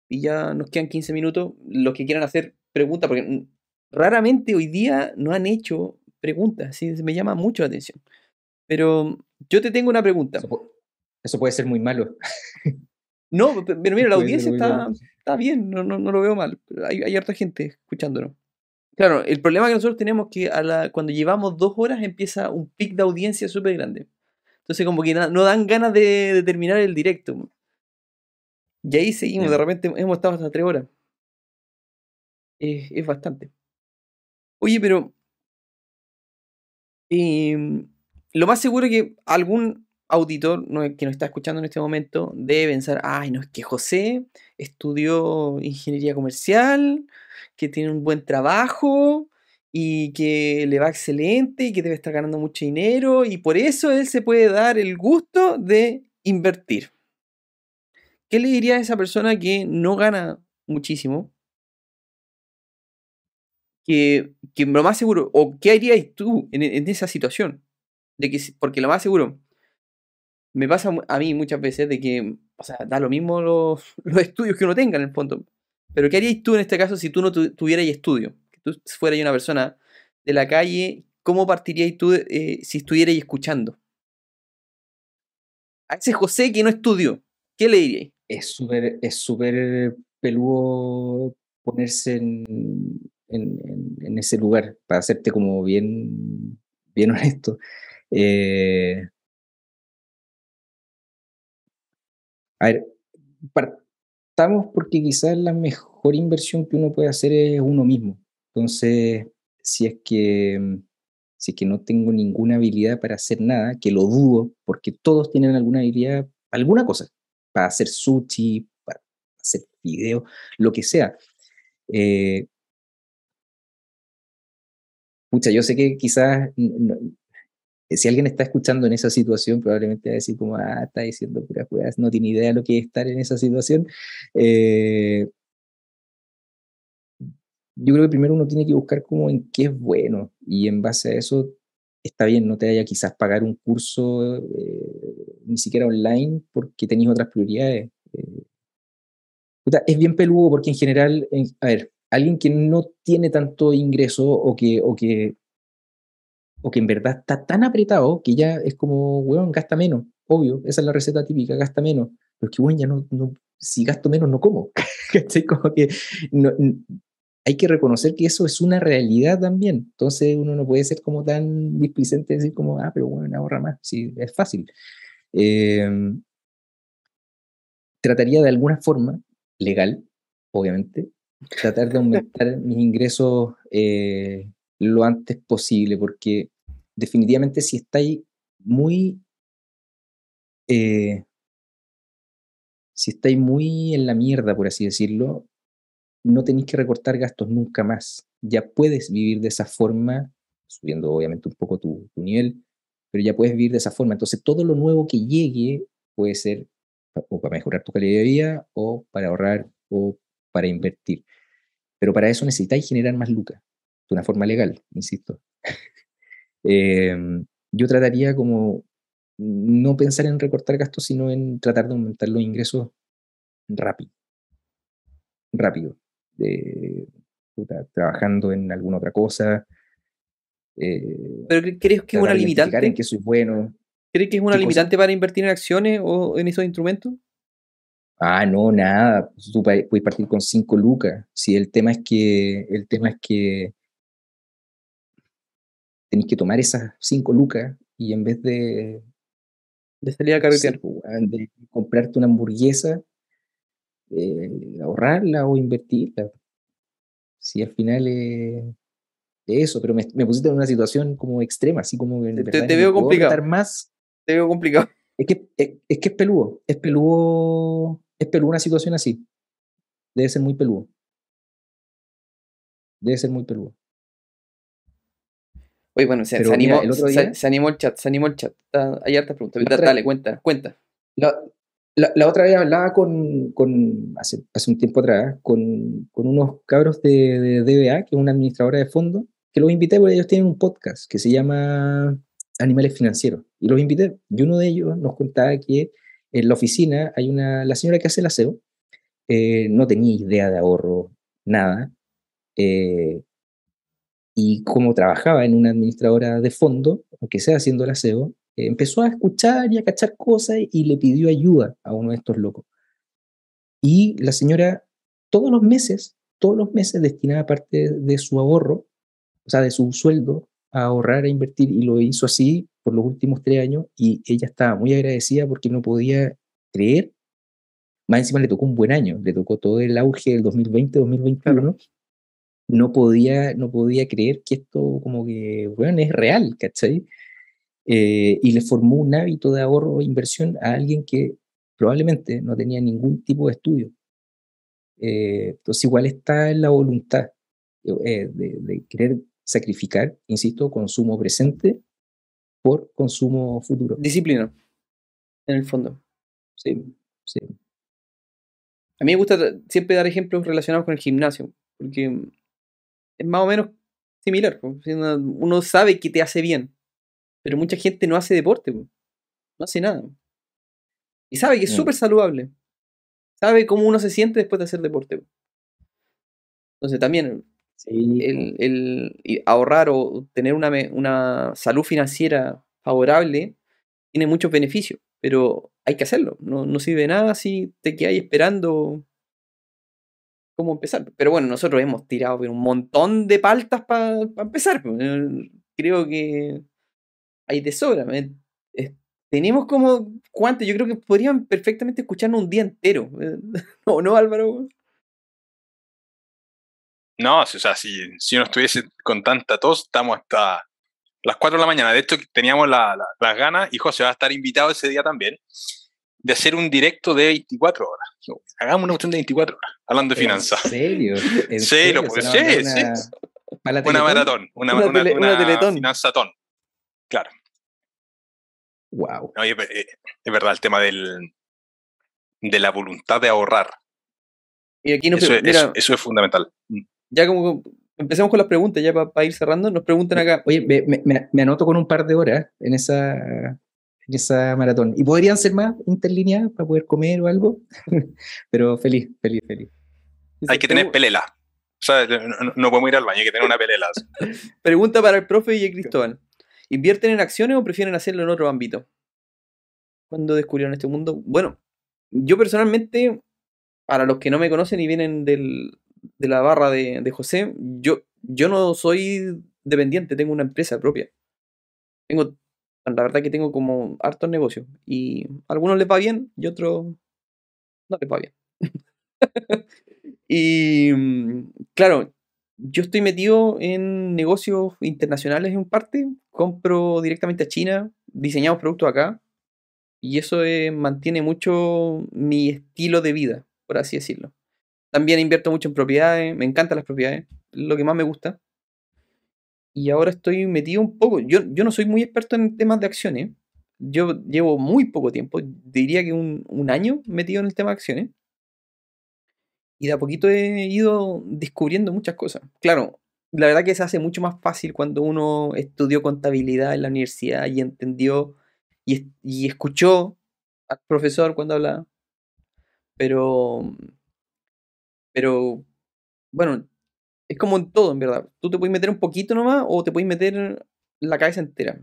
Y ya nos quedan 15 minutos. Los que quieran hacer preguntas, porque raramente hoy día no han hecho preguntas. ¿sí? Me llama mucho la atención. Pero yo te tengo una pregunta. Eso, pu- eso puede ser muy malo. No, pe- pero mira, la audiencia está, bien, no, no, no lo veo mal. Hay, hay harta gente escuchándonos. Claro, el problema que nosotros tenemos es que a la, cuando llevamos dos horas empieza un pic de audiencia súper grande. Entonces como que no dan ganas de, de terminar el directo. Y ahí seguimos, de repente hemos estado hasta tres horas. Es, es bastante. Oye, pero em, lo más seguro es que algún auditor que nos está escuchando en este momento debe pensar, ay, no, es que José estudió ingeniería comercial, que tiene un buen trabajo y que le va excelente y que debe estar ganando mucho dinero y por eso él se puede dar el gusto de invertir. ¿Qué le diría a esa persona que no gana muchísimo? Que, que lo más seguro, o qué harías tú en, en esa situación? De que, porque lo más seguro, me pasa a mí muchas veces de que, o sea, da lo mismo los, los estudios que uno tenga en el fondo. Pero ¿qué harías tú en este caso si tú no tu- tuvieras estudio? Que tú fueras una persona de la calle, ¿cómo partirías tú eh, si estuvieras escuchando? A ese José que no estudió, ¿qué le diríais? Es súper es súper peludo ponerse en ese lugar, para hacerte como bien, bien honesto. Eh, a ver, partamos porque quizás la mejor inversión que uno puede hacer es uno mismo. Entonces, si es que, mm, si es que no tengo ninguna habilidad para hacer nada, que lo dudo, porque todos tienen alguna habilidad, alguna cosa, para hacer sushi, para hacer video, lo que sea. Eh, pucha, yo sé que quizás si alguien está escuchando en esa situación, probablemente va a decir como, ah, está diciendo puras weas, no tiene idea de lo que es estar en esa situación. Eh, yo creo que primero uno tiene que buscar como en qué es bueno y en base a eso está bien, no te vaya quizás pagar un curso eh, ni siquiera online porque tenéis otras prioridades. eh. Es bien peludo porque en general, en- a ver, alguien que no tiene tanto ingreso o que, o que, o que en verdad está tan apretado que ya es como, weón, gasta menos, obvio, esa es la receta típica, gasta menos, pero es que, weón, ya no, no- si gasto menos no como, ¿cachai? Como que no- hay que reconocer que eso es una realidad también, entonces uno no puede ser como tan displicente de decir como, ah, pero bueno, ahorra más, sí, es fácil. Em, trataría de alguna forma, legal, obviamente, tratar de aumentar mis ingresos eh, lo antes posible, porque definitivamente si estáis muy, eh, si estáis muy en la mierda, por así decirlo, no tenéis que recortar gastos nunca más. Ya puedes vivir de esa forma, subiendo obviamente un poco tu, tu nivel, pero ya puedes vivir de esa forma. Entonces todo lo nuevo que llegue puede ser o para mejorar tu calidad de vida o para ahorrar o para invertir. Pero para eso necesitáis generar más lucas, de una forma legal, insisto. Em, yo trataría como no pensar en recortar gastos, sino en tratar de aumentar los ingresos rápido. Rápido. Puta, trabajando en alguna otra cosa. eh, ¿Pero cre- crees que es una limitante? en qué soy bueno. ¿Crees que es una limitante para invertir en acciones o en esos instrumentos? Ah, no, nada. Tú puedes partir con 5 lucas. Si el tema es que, el tema es que tenéis que tomar esas 5 lucas y en vez de, De salir a carretear. weón, de comprarte una hamburguesa, eh, ahorrarla o invertirla. Si al final es eso, pero me, me pusiste en una situación como extrema, así como que en Te- verdad te veo complicado. más. Te veo complicado. Es que es, es que es peludo, es peludo, es peludo una situación así. Debe ser muy peludo. Debe ser muy peludo. Oye, bueno, se, mira, animó, el otro día- se animó el chat, se animó el chat. Hay hartas preguntas. Otra- Dale, cuenta, cuenta. La, la, la otra vez hablaba con, con hace, hace un tiempo atrás, con, con unos cabros de, de DBA, que es una administradora de fondos, que los invité porque ellos tienen un podcast que se llama Animales Financieros. Y los invité. Y uno de ellos nos contaba que en la oficina hay una, la señora que hace el aseo, eh, no tenía idea de ahorro, nada. eh, y como trabajaba en una administradora de fondo, aunque sea haciendo el aseo, eh, empezó a escuchar y a cachar cosas y le pidió ayuda a uno de estos locos. Y la señora todos los meses, todos los meses destinaba parte de su ahorro, o sea, de su sueldo, a ahorrar, a invertir, y lo hizo así por los últimos tres años, y ella estaba muy agradecida porque no podía creer, más encima le tocó un buen año, le tocó todo el auge del 2020-2021, no podía, no podía creer que esto como que, bueno, es real, ¿cachai? Eh, y le formó un hábito de ahorro e inversión a alguien que probablemente no tenía ningún tipo de estudio. Eh, entonces igual está en la voluntad eh, de, de querer sacrificar, insisto, consumo presente por consumo futuro. Disciplina, en el fondo. Sí, sí. A mí me gusta siempre dar ejemplos relacionados con el gimnasio, porque es más o menos similar. Uno sabe que te hace bien, pero mucha gente no hace deporte, po. no hace nada. Y sabe que es Mm. súper saludable. Sabe cómo uno se siente después de hacer deporte. po. Entonces también Sí, el, el- ahorrar o tener una, una salud financiera favorable tiene muchos beneficios, pero hay que hacerlo. No, no sirve de nada si te quedas esperando cómo empezar. Pero bueno, nosotros hemos tirado un montón de paltas para empezar. pues. Eh, Creo que hay de sobra. eh. Es- Tenemos como, ¿cuánto? Yo creo que podrían perfectamente escucharnos un día entero. eh. ¿No, no Álvaro? No, o sea, si, si uno estuviese con tanta tos, estamos hasta las 4 de la mañana. De hecho, teníamos la- la- las ganas, y José va a estar invitado ese día también, de hacer un directo de 24 horas. Hagamos una cuestión de 24 horas, hablando de finanzas. ¿En serio? ¿En Serio, ¿Se pues, sí, mandar sí. una- Una Teletón? maratón, una, Una una, tele- una una teletón. finanzatón. Claro. Wow. No, y es, verdad, el tema del, de la voluntad de ahorrar. Y aquí nos Eso, es- mira, eso, eso es fundamental. Mm. ya como empecemos con las preguntas, ya para ir cerrando, nos preguntan acá. Oye, me, me- me- me anoto con un par de horas en esa, en esa maratón. ¿Y podrían ser más interlineadas para poder comer o algo? Pero feliz, feliz, feliz. Hay que tener pelela. O sea, no, no- no podemos ir al baño, hay que tener una pelela. Pregunta para el profe y el Cristóbal. ¿Invierten en acciones o prefieren hacerlo en otro ámbito? ¿Cuándo descubrieron este mundo? Bueno, yo personalmente, para los que no me conocen y vienen del- de la barra de, de José, yo, yo no soy dependiente, tengo una empresa propia. Tengo, la verdad que tengo como hartos negocios. Y a algunos les va bien y otros no les va bien. y mm, claro, yo estoy metido en negocios internacionales en parte, compro directamente a China, diseñamos productos acá, y eso eh, mantiene mucho mi estilo de vida, por así decirlo. También invierto mucho en propiedades, me encantan las propiedades, lo que más me gusta. Y ahora estoy metido un poco, yo, yo no soy muy experto en temas de acciones, yo llevo muy poco tiempo, diría que un, un año metido en el tema de acciones. Y de a poquito he ido descubriendo muchas cosas. Claro, la verdad que se hace mucho más fácil cuando uno estudió contabilidad en la universidad y entendió y, y escuchó al profesor cuando hablaba. Pero, pero, bueno, es como en todo, en verdad. Tú te puedes meter un poquito nomás o te puedes meter la cabeza entera.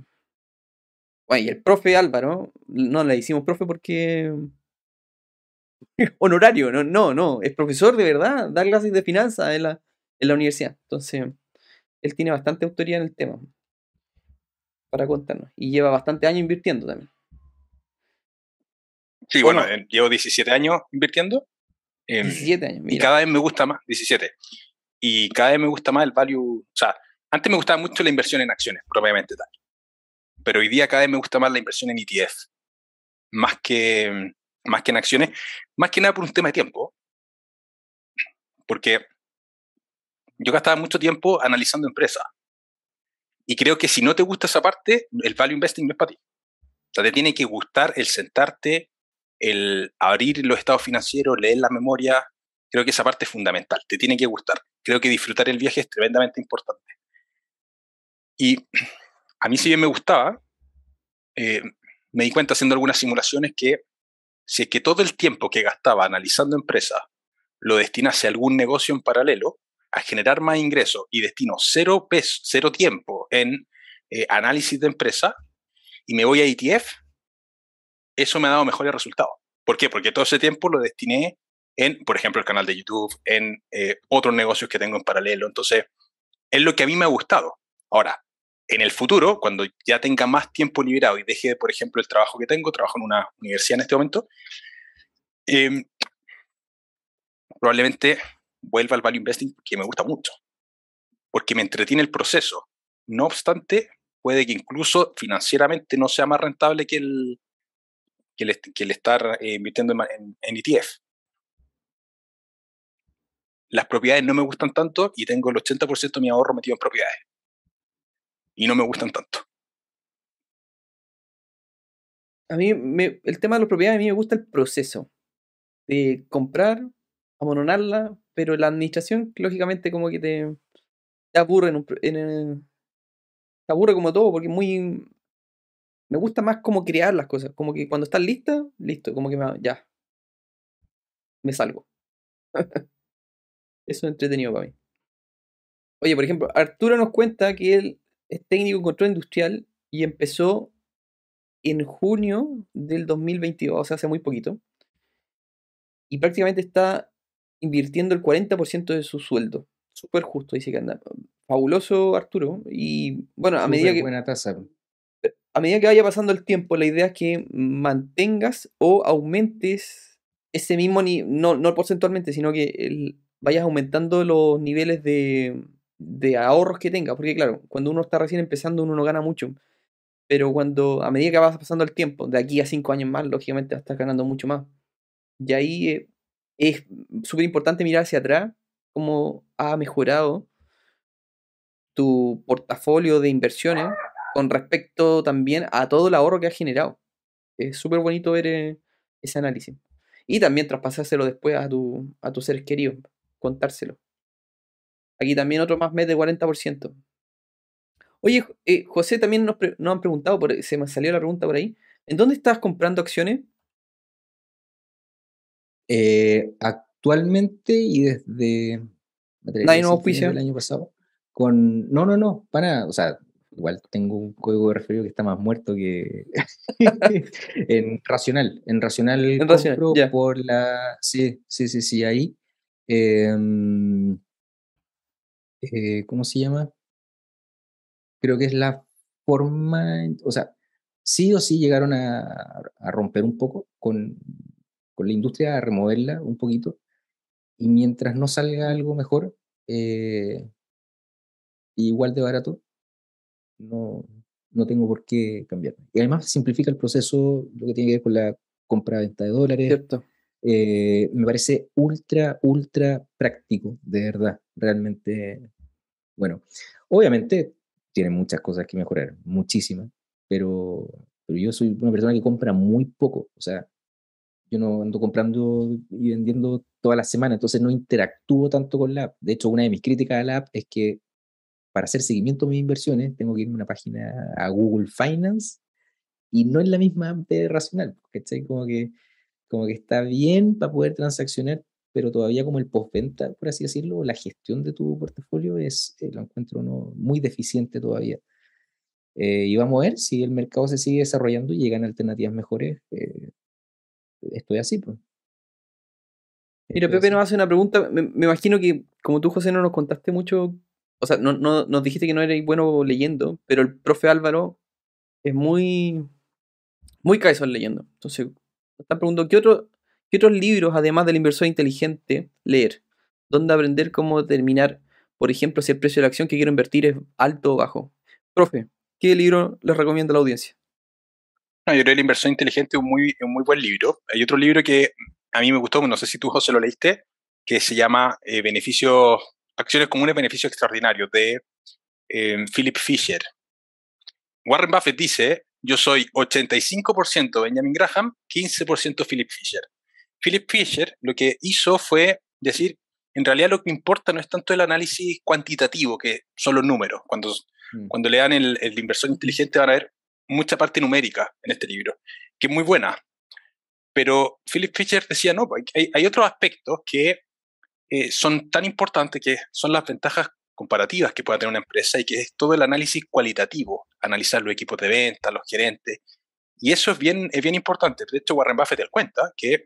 Bueno, y el profe Álvaro, no le hicimos profe porque honorario, no, no, no, es profesor de verdad, da clases de finanzas en la, en la universidad. Entonces, él tiene bastante autoridad en el tema para contarnos. Y lleva bastante años invirtiendo también. Sí, Bueno. eh, llevo 17 años invirtiendo Em, 17 años, y mira. cada vez me gusta más, 17. Y cada vez me gusta más el value, o sea, antes me gustaba mucho la inversión en acciones, propiamente tal. Pero hoy día cada vez me gusta más la inversión en ETF, más que, más que en acciones, más que nada por un tema de tiempo. Porque yo gastaba mucho tiempo analizando empresas. Y creo que si no te gusta esa parte, el value investing no es para ti. O sea, te tiene que gustar el sentarte, el abrir los estados financieros, leer la memoria. Creo que esa parte es fundamental. Te tiene que gustar. Creo que disfrutar el viaje es tremendamente importante. Y a mí si bien me gustaba, eh, me di cuenta haciendo algunas simulaciones que si es que todo el tiempo que gastaba analizando empresas lo destinase a algún negocio en paralelo, a generar más ingresos y destino cero peso, cero tiempo en eh, análisis de empresa y me voy a ETF, eso me ha dado mejores resultados. ¿Por qué? Porque todo ese tiempo lo destiné en, por ejemplo, el canal de YouTube, en eh, otros negocios que tengo en paralelo. Entonces, es lo que a mí me ha gustado. Ahora, en el futuro, cuando ya tenga más tiempo liberado y deje, por ejemplo, el trabajo que tengo, trabajo en una universidad en este momento, eh, probablemente vuelva al value investing que me gusta mucho, porque me entretiene el proceso. No obstante, puede que incluso financieramente no sea más rentable que el, que el, que el estar eh, invirtiendo en, en, en, ETF. Las propiedades no me gustan tanto y tengo el 80% de mi ahorro metido en propiedades. Y no me gustan tanto. A mí, me, el tema de las propiedades, a mí me gusta el proceso de comprar, amononarla, pero la administración, lógicamente, como que te, aburre en, un, en te aburre como todo, porque es muy. Me gusta más como crear las cosas. Como que cuando estás lista, listo, como que me, ya. Me salgo. Eso es entretenido para mí. Oye, por ejemplo, Arturo nos cuenta que él es técnico en control industrial y empezó en junio del 2022, o sea, hace muy poquito. Y prácticamente está invirtiendo el 40% de su sueldo. Súper justo, dice que anda. Fabuloso, Arturo. Y bueno, a Súper medida que. buena tasa. A medida que vaya pasando el tiempo, la idea es que mantengas o aumentes ese mismo nivel, no, no porcentualmente, sino que el, vayas aumentando los niveles de, de ahorros que tengas. Porque claro, cuando uno está recién empezando, uno no gana mucho. Pero cuando, a medida que vas pasando el tiempo, de aquí a cinco años más, lógicamente vas ganando mucho más. Y ahí eh, es súper importante mirar hacia atrás cómo ha mejorado tu portafolio de inversiones con respecto también a todo el ahorro que has generado. Es súper bonito ver eh, ese análisis. Y también traspasárselo después a, tu, a tus seres queridos, contárselo. Aquí también otro más mes de 40%. Oye, eh, José, también nos, nos, han preguntado, por, se me salió la pregunta por ahí. ¿En dónde estás comprando acciones? Eh, actualmente y desde ¿Nadie no auspicia? el año pasado. Con, no, no, no, para, o sea, igual tengo un código de referido que está más muerto que en Racional. En Racional En compro Racional, por la, sí, sí, sí, sí, ahí. Em, eh, ¿cómo se llama? Creo que es la forma, o sea, sí o sí llegaron a, romper un poco con, la industria, a removerla un poquito, y mientras no salga algo mejor, eh, igual de barato, no, no tengo por qué cambiar. Y además simplifica el proceso, lo que tiene que ver con la compra-venta de dólares. Eh, me parece ultra, ultra práctico, de verdad, realmente. Bueno, obviamente tiene muchas cosas que mejorar, muchísimas, pero, pero yo soy una persona que compra muy poco, o sea, yo no ando comprando y vendiendo todas las semanas, entonces no interactúo tanto con la app. De hecho, una de mis críticas a la app es que para hacer seguimiento de mis inversiones tengo que irme a una página a Google Finance y no es la misma app de Racional, ¿cachai? Como que, como que está bien para poder transaccionar, pero todavía como el postventa, por así decirlo, la gestión de tu portafolio es, eh, lo encuentro no, muy deficiente todavía. Eh, y vamos a ver si el mercado se sigue desarrollando y llegan alternativas mejores. Eh, estoy así, pues. Mira, Pepe nos hace una pregunta. Me, me imagino que, como tú, José, no nos contaste mucho. O sea, no, no, nos dijiste que no erais bueno leyendo, pero el profe Álvaro es muy. Muy cabezón leyendo. Entonces, están preguntando: ¿qué, otro, ¿qué ¿Qué otros libros, además del inversor inteligente, leer? ¿Dónde aprender cómo determinar, por ejemplo, si el precio de la acción que quiero invertir es alto o bajo? Profe, ¿qué libro les recomienda a la audiencia? Yo creo que El inversor inteligente es un muy, un muy buen libro. Hay otro libro que a mí me gustó, no sé si tú, José, lo leíste, que se llama eh, Beneficios, Acciones Comunes, Beneficios Extraordinarios, de eh, Philip Fisher. Warren Buffett dice, yo soy 85% Benjamin Graham, 15% Philip Fisher. Philip Fisher lo que hizo fue decir, en realidad lo que importa no es tanto el análisis cuantitativo, que son los números. Cuando, Mm. cuando lean el, el inversor inteligente van a ver mucha parte numérica en este libro, que es muy buena. Pero Philip Fisher decía, no, pues, hay, hay otros aspectos que eh, son tan importantes que son las ventajas comparativas que pueda tener una empresa y que es todo el análisis cualitativo, analizar los equipos de venta, los gerentes. Y eso es bien, es bien importante. De hecho, Warren Buffett él cuenta que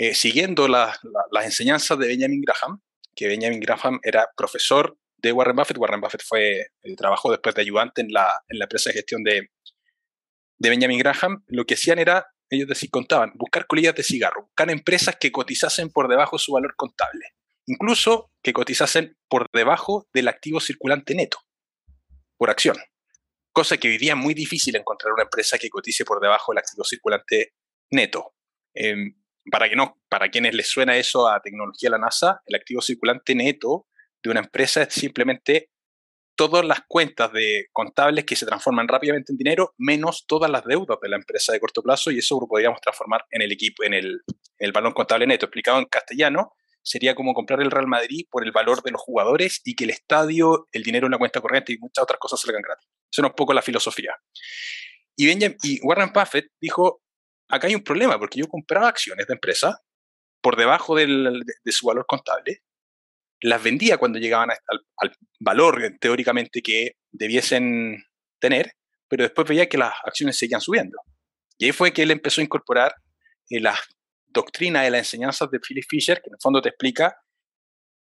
eh, siguiendo la- la- las enseñanzas de Benjamin Graham, que Benjamin Graham era profesor de Warren Buffett, Warren Buffett fue, eh, trabajó después de ayudante en la, en la empresa de gestión de, de Benjamin Graham, lo que hacían era, ellos decían, contaban, buscar colillas de cigarro, buscar empresas que cotizasen por debajo de su valor contable, incluso que cotizasen por debajo del activo circulante neto, por acción. Cosa que hoy día es muy difícil encontrar una empresa que cotice por debajo del activo circulante neto. Em, para, que no, para quienes les suena eso a tecnología de la NASA, el activo circulante neto de una empresa es simplemente todas las cuentas de contables que se transforman rápidamente en dinero, menos todas las deudas de la empresa de corto plazo, y eso lo podríamos transformar en el equipo, en el, en el valor contable neto. Explicado en castellano, sería como comprar el Real Madrid por el valor de los jugadores y que el estadio, el dinero en la cuenta corriente y muchas otras cosas salgan gratis. Eso es un poco la filosofía. Y, Warren Buffett dijo, acá hay un problema, porque yo compraba acciones de empresa por debajo de, su valor contable, las vendía cuando llegaban al, al valor teóricamente que debiesen tener, pero después veía que las acciones seguían subiendo. Y ahí fue que él empezó a incorporar eh, las doctrinas de las enseñanzas de Philip Fisher, que en el fondo te explica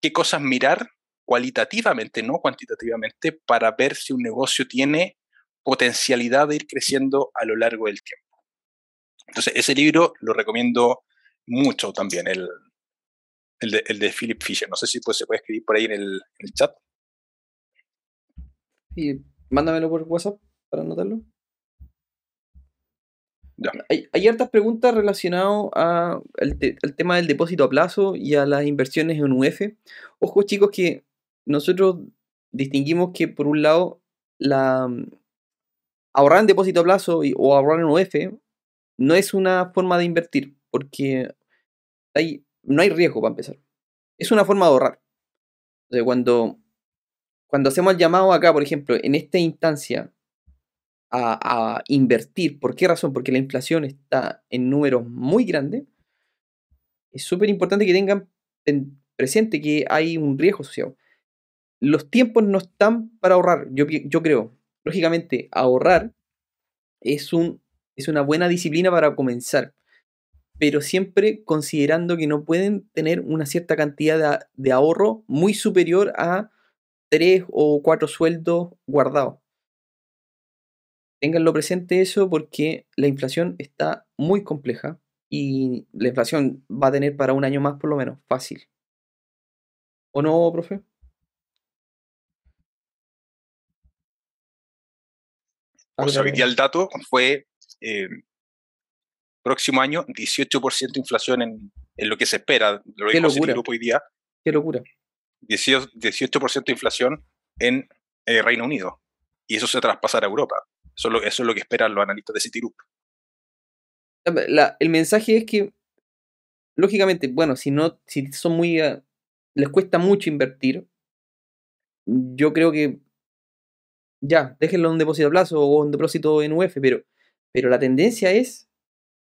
qué cosas mirar cualitativamente, no cuantitativamente, para ver si un negocio tiene potencialidad de ir creciendo a lo largo del tiempo. Entonces, ese libro lo recomiendo mucho también, el, el de Philip Fisher. No sé si pues, se puede escribir por ahí en el, en el chat. Y mándamelo por WhatsApp para anotarlo. Hay, hartas preguntas relacionadas al, te- tema del depósito a plazo y a las inversiones en UF. Ojo chicos que nosotros distinguimos que por un lado la mm, ahorrar en depósito a plazo o ahorrar en UF no es una forma de invertir porque hay, no hay riesgo para empezar. Es una forma de ahorrar. O sea, cuando hacemos el llamado acá, por ejemplo, en esta instancia, a, invertir, ¿por qué razón? Porque la inflación está en números muy grandes. Es súper importante que tengan en- presente que hay un riesgo asociado. Los tiempos no están para ahorrar, yo, yo creo. Lógicamente, ahorrar es, un, es una buena disciplina para comenzar, pero siempre considerando que no pueden tener una cierta cantidad de, de ahorro muy superior a tres o cuatro sueldos guardados. Ténganlo presente eso porque la inflación está muy compleja y la inflación va a tener para un año más por lo menos, fácil. ¿O no, profe? O sea, hoy Algo- día el dato fue eh, próximo año 18% de inflación en, en lo que se espera. Lo Qué dijo locura. Citigroup hoy día, Qué locura. 18%, 18% de inflación en eh, Reino Unido. Y eso se traspasará a Europa. Eso es, lo, lo que esperan los analistas de Citigroup. La- el mensaje es que, lógicamente, bueno, si no, si son muy, eh, les cuesta mucho invertir, yo creo que ya, déjenlo en un depósito a plazo o un depósito en UF, pero, pero la tendencia es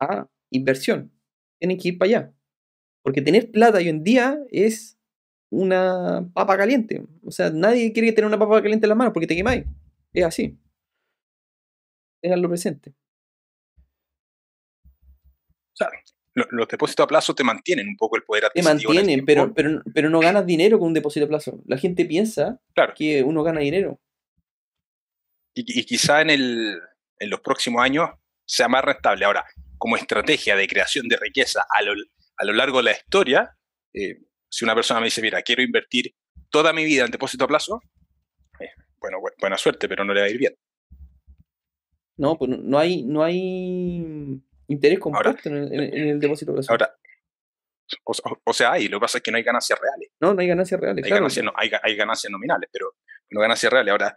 a inversión. Tienen que ir para allá. Porque tener plata hoy en día es una papa caliente. O sea, nadie quiere tener una papa caliente en las manos porque te quemáis. Es así. Ténganlo presente. O sea, lo- los depósitos a plazo te mantienen un poco el poder Te adquisitivo. el mantienen, pero, pero, pero no ganas dinero con un depósito a plazo. La gente piensa Claro. que uno gana dinero. y, y quizá en, el, en los próximos años sea más rentable. Ahora, como estrategia de creación de riqueza a, lo- a lo largo de la historia, eh, si una persona me dice, mira, quiero invertir toda mi vida en depósito a plazo, eh, bueno, bu- buena suerte, pero no le va a ir bien. No, pues no- hay, no hay interés compuesto en, el, en el- en el depósito de. Ahora, o, sea, hay, lo que pasa es que no hay ganancias reales. no, no hay ganancias reales, Hay, claro. ganancias, no, hay, hay ganancias nominales, pero no ganancias reales. Ahora,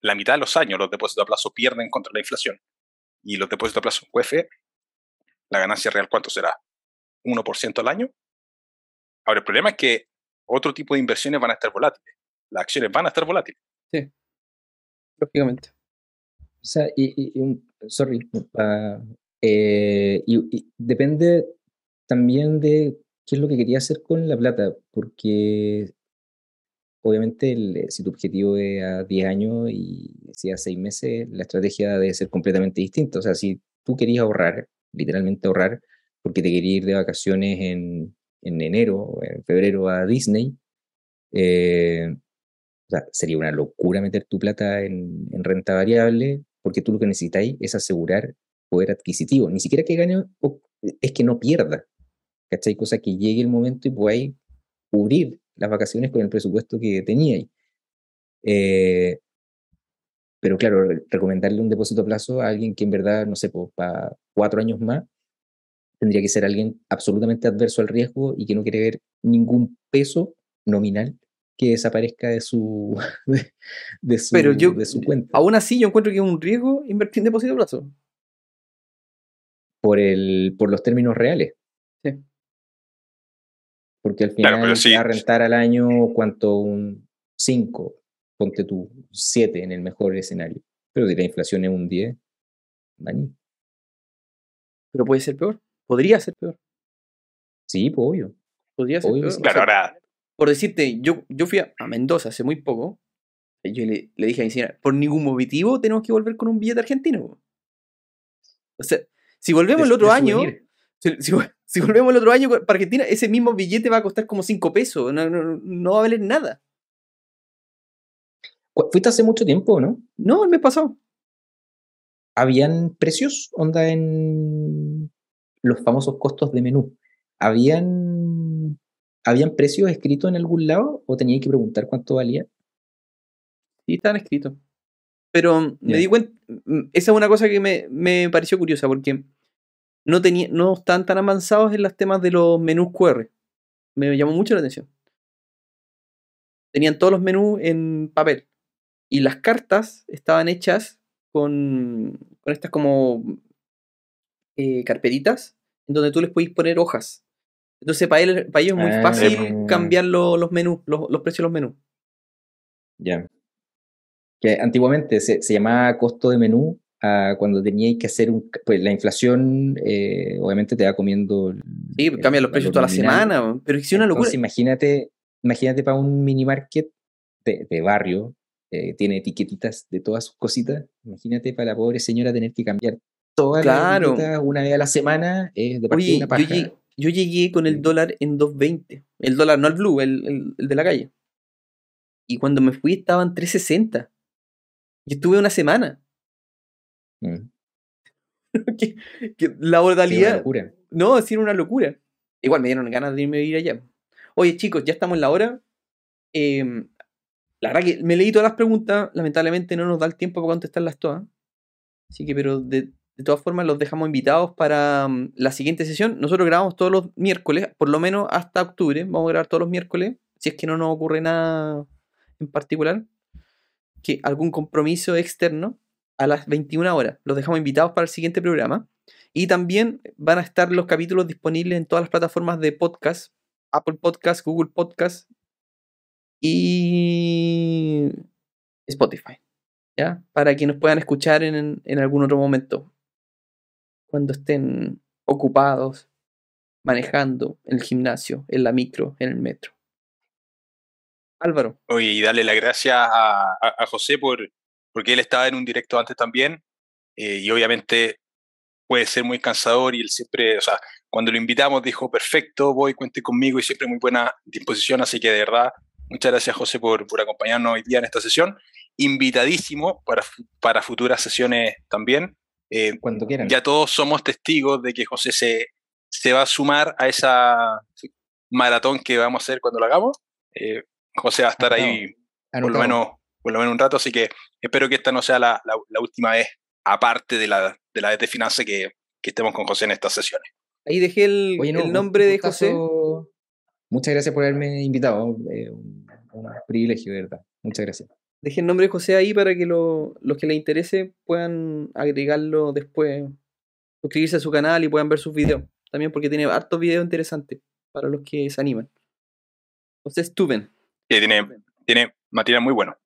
la mitad de los años los depósitos a plazo pierden contra la inflación. Y los depósitos a plazo UF, la ganancia real, ¿cuánto será? ¿1% al año? Ahora, el problema es que otro tipo de inversiones van a estar volátiles. Las acciones van a estar volátiles. Lógicamente. O sea, y, un- sorry, eh, depende también de qué es lo que quería hacer con la plata, porque obviamente eh, si tu objetivo es a 10 años y si a 6 meses, la estrategia debe ser completamente distinta. O sea, si tú querías ahorrar, literalmente ahorrar, porque te querías ir de vacaciones en, en enero o en febrero a Disney, eh, o sea, sería una locura meter tu plata en, en renta variable, porque tú lo que necesitáis es asegurar poder adquisitivo. Ni siquiera que gane, es que no pierda. ¿Cachai? Cosa que llegue el momento y podáis cubrir las vacaciones con el presupuesto que teníais. Eh, pero claro, re- recomendarle un depósito a plazo a alguien que en verdad, no sé, para cuatro años más, tendría que ser alguien absolutamente adverso al riesgo y que no quiere ver ningún peso nominal que desaparezca de su, de, de su, Pero yo, de su cuenta. aún así, yo encuentro que es un riesgo invertir en depósito a plazo. por, el, por los términos reales. Sí. Porque al final Claro, sí. va a rentar al año cuánto un 5, ponte tú, 7 en el mejor escenario. Pero si la inflación es un 10, maní. Pero puede ser peor. Podría ser peor. Sí, pues obvio. Podría ser Obvio peor. sí. O Claro, sea, ahora, por decirte, yo, yo fui a, a Mendoza hace muy poco. y Yo le, le dije a mi señora, por ningún motivo tenemos que volver con un billete argentino. O sea, si volvemos el otro año, si, si vol- si volvemos el otro año para Argentina, ese mismo billete va a costar como 5 pesos. No, no, no va a valer nada. Fuiste hace mucho tiempo, ¿no? No, el mes pasado. ¿Habían precios? Onda en los famosos costos de menú. ¿Habían, ¿habían precios escritos en algún lado o tenía que preguntar cuánto valía? Sí, estaban escritos. Pero mm, me di cuenta, mm, esa es una cosa que me, me pareció curiosa, porque no, tenía, no están tan avanzados en los temas de los menús QR. Me llamó mucho la atención. Tenían todos los menús en papel. Y las cartas estaban hechas con, con estas como eh, carpetitas, en donde tú les podís poner hojas. Entonces para, él, para ellos es muy Ah. fácil cambiar lo- los menús, los, los precios de los menús. Ya. Que antiguamente se, se llamaba costo de menú a cuando teníais que hacer un... Pues la inflación eh, obviamente te va comiendo... Sí, el cambian los precios toda la semana. Pero es una locura. Entonces imagínate, imagínate para un mini market de, de barrio, eh, tiene etiquetitas de todas sus cositas. Imagínate para la pobre señora tener que cambiar todas Claro. las etiquetas una vez a la semana, es de partida Oye, una paja. Yo llegué con el Sí. dólar en 2.20. El dólar, no el blue, el, el- el de la calle. Y cuando me fui estaban 3.60. Y estuve una semana. Mm, que, que la sí, locura. no, es una locura. Igual me dieron ganas de irme a ir allá. Oye, chicos, ya estamos en la hora. Em, la verdad que me leí todas las preguntas. Lamentablemente no nos da el tiempo para contestarlas todas. Así que, pero de, de todas formas, los dejamos invitados para mm, la siguiente sesión. Nosotros grabamos todos los miércoles, por lo menos hasta octubre. Vamos a grabar todos los miércoles. Si es que no nos ocurre nada en particular, que algún compromiso externo a las 21 horas. Los dejamos invitados para el siguiente programa. Y también van a estar los capítulos disponibles en todas las plataformas de podcast, Apple Podcast, Google Podcast y Spotify. ¿Ya? Para que nos puedan escuchar en, en algún otro momento. Cuando estén ocupados, manejando, el gimnasio, en la micro, en el metro. Álvaro. Y darle las gracias a, José por, porque él estaba en un directo antes también, eh, y obviamente puede ser muy cansador y él siempre, o sea, cuando lo invitamos dijo, perfecto, voy, cuente conmigo y siempre muy buena disposición, así que de verdad, muchas gracias José por, por acompañarnos hoy día en esta sesión. Invitadísimo para, para futuras sesiones también. Eh, Cuando quieran. ya todos somos testigos de que José se, se va a sumar a esa maratón que vamos a hacer cuando lo hagamos. Eh, José va a estar ahí por lo, menos, por lo menos un rato, así que espero que esta no sea la, la- la última vez, aparte de la de la de finanzas, que, que estemos con José en estas sesiones. Ahí dejé el, Oye, no, el nombre de José. Muchas gracias por haberme invitado. eh, un, un privilegio, de verdad. Muchas gracias. Dejé el nombre de José ahí para que lo- los que les interese puedan agregarlo después, suscribirse a su canal y puedan ver sus videos. También porque tiene hartos videos interesantes para los que se animan. José Stuben. Que tiene, tiene material muy bueno.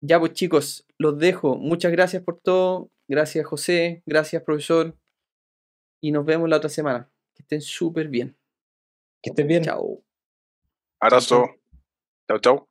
Ya pues chicos, los dejo. Muchas gracias por todo. Gracias José, gracias profesor. Y nos vemos la otra semana. Que estén súper bien. Que estés bien. Chao. Abrazo. Chau, chau.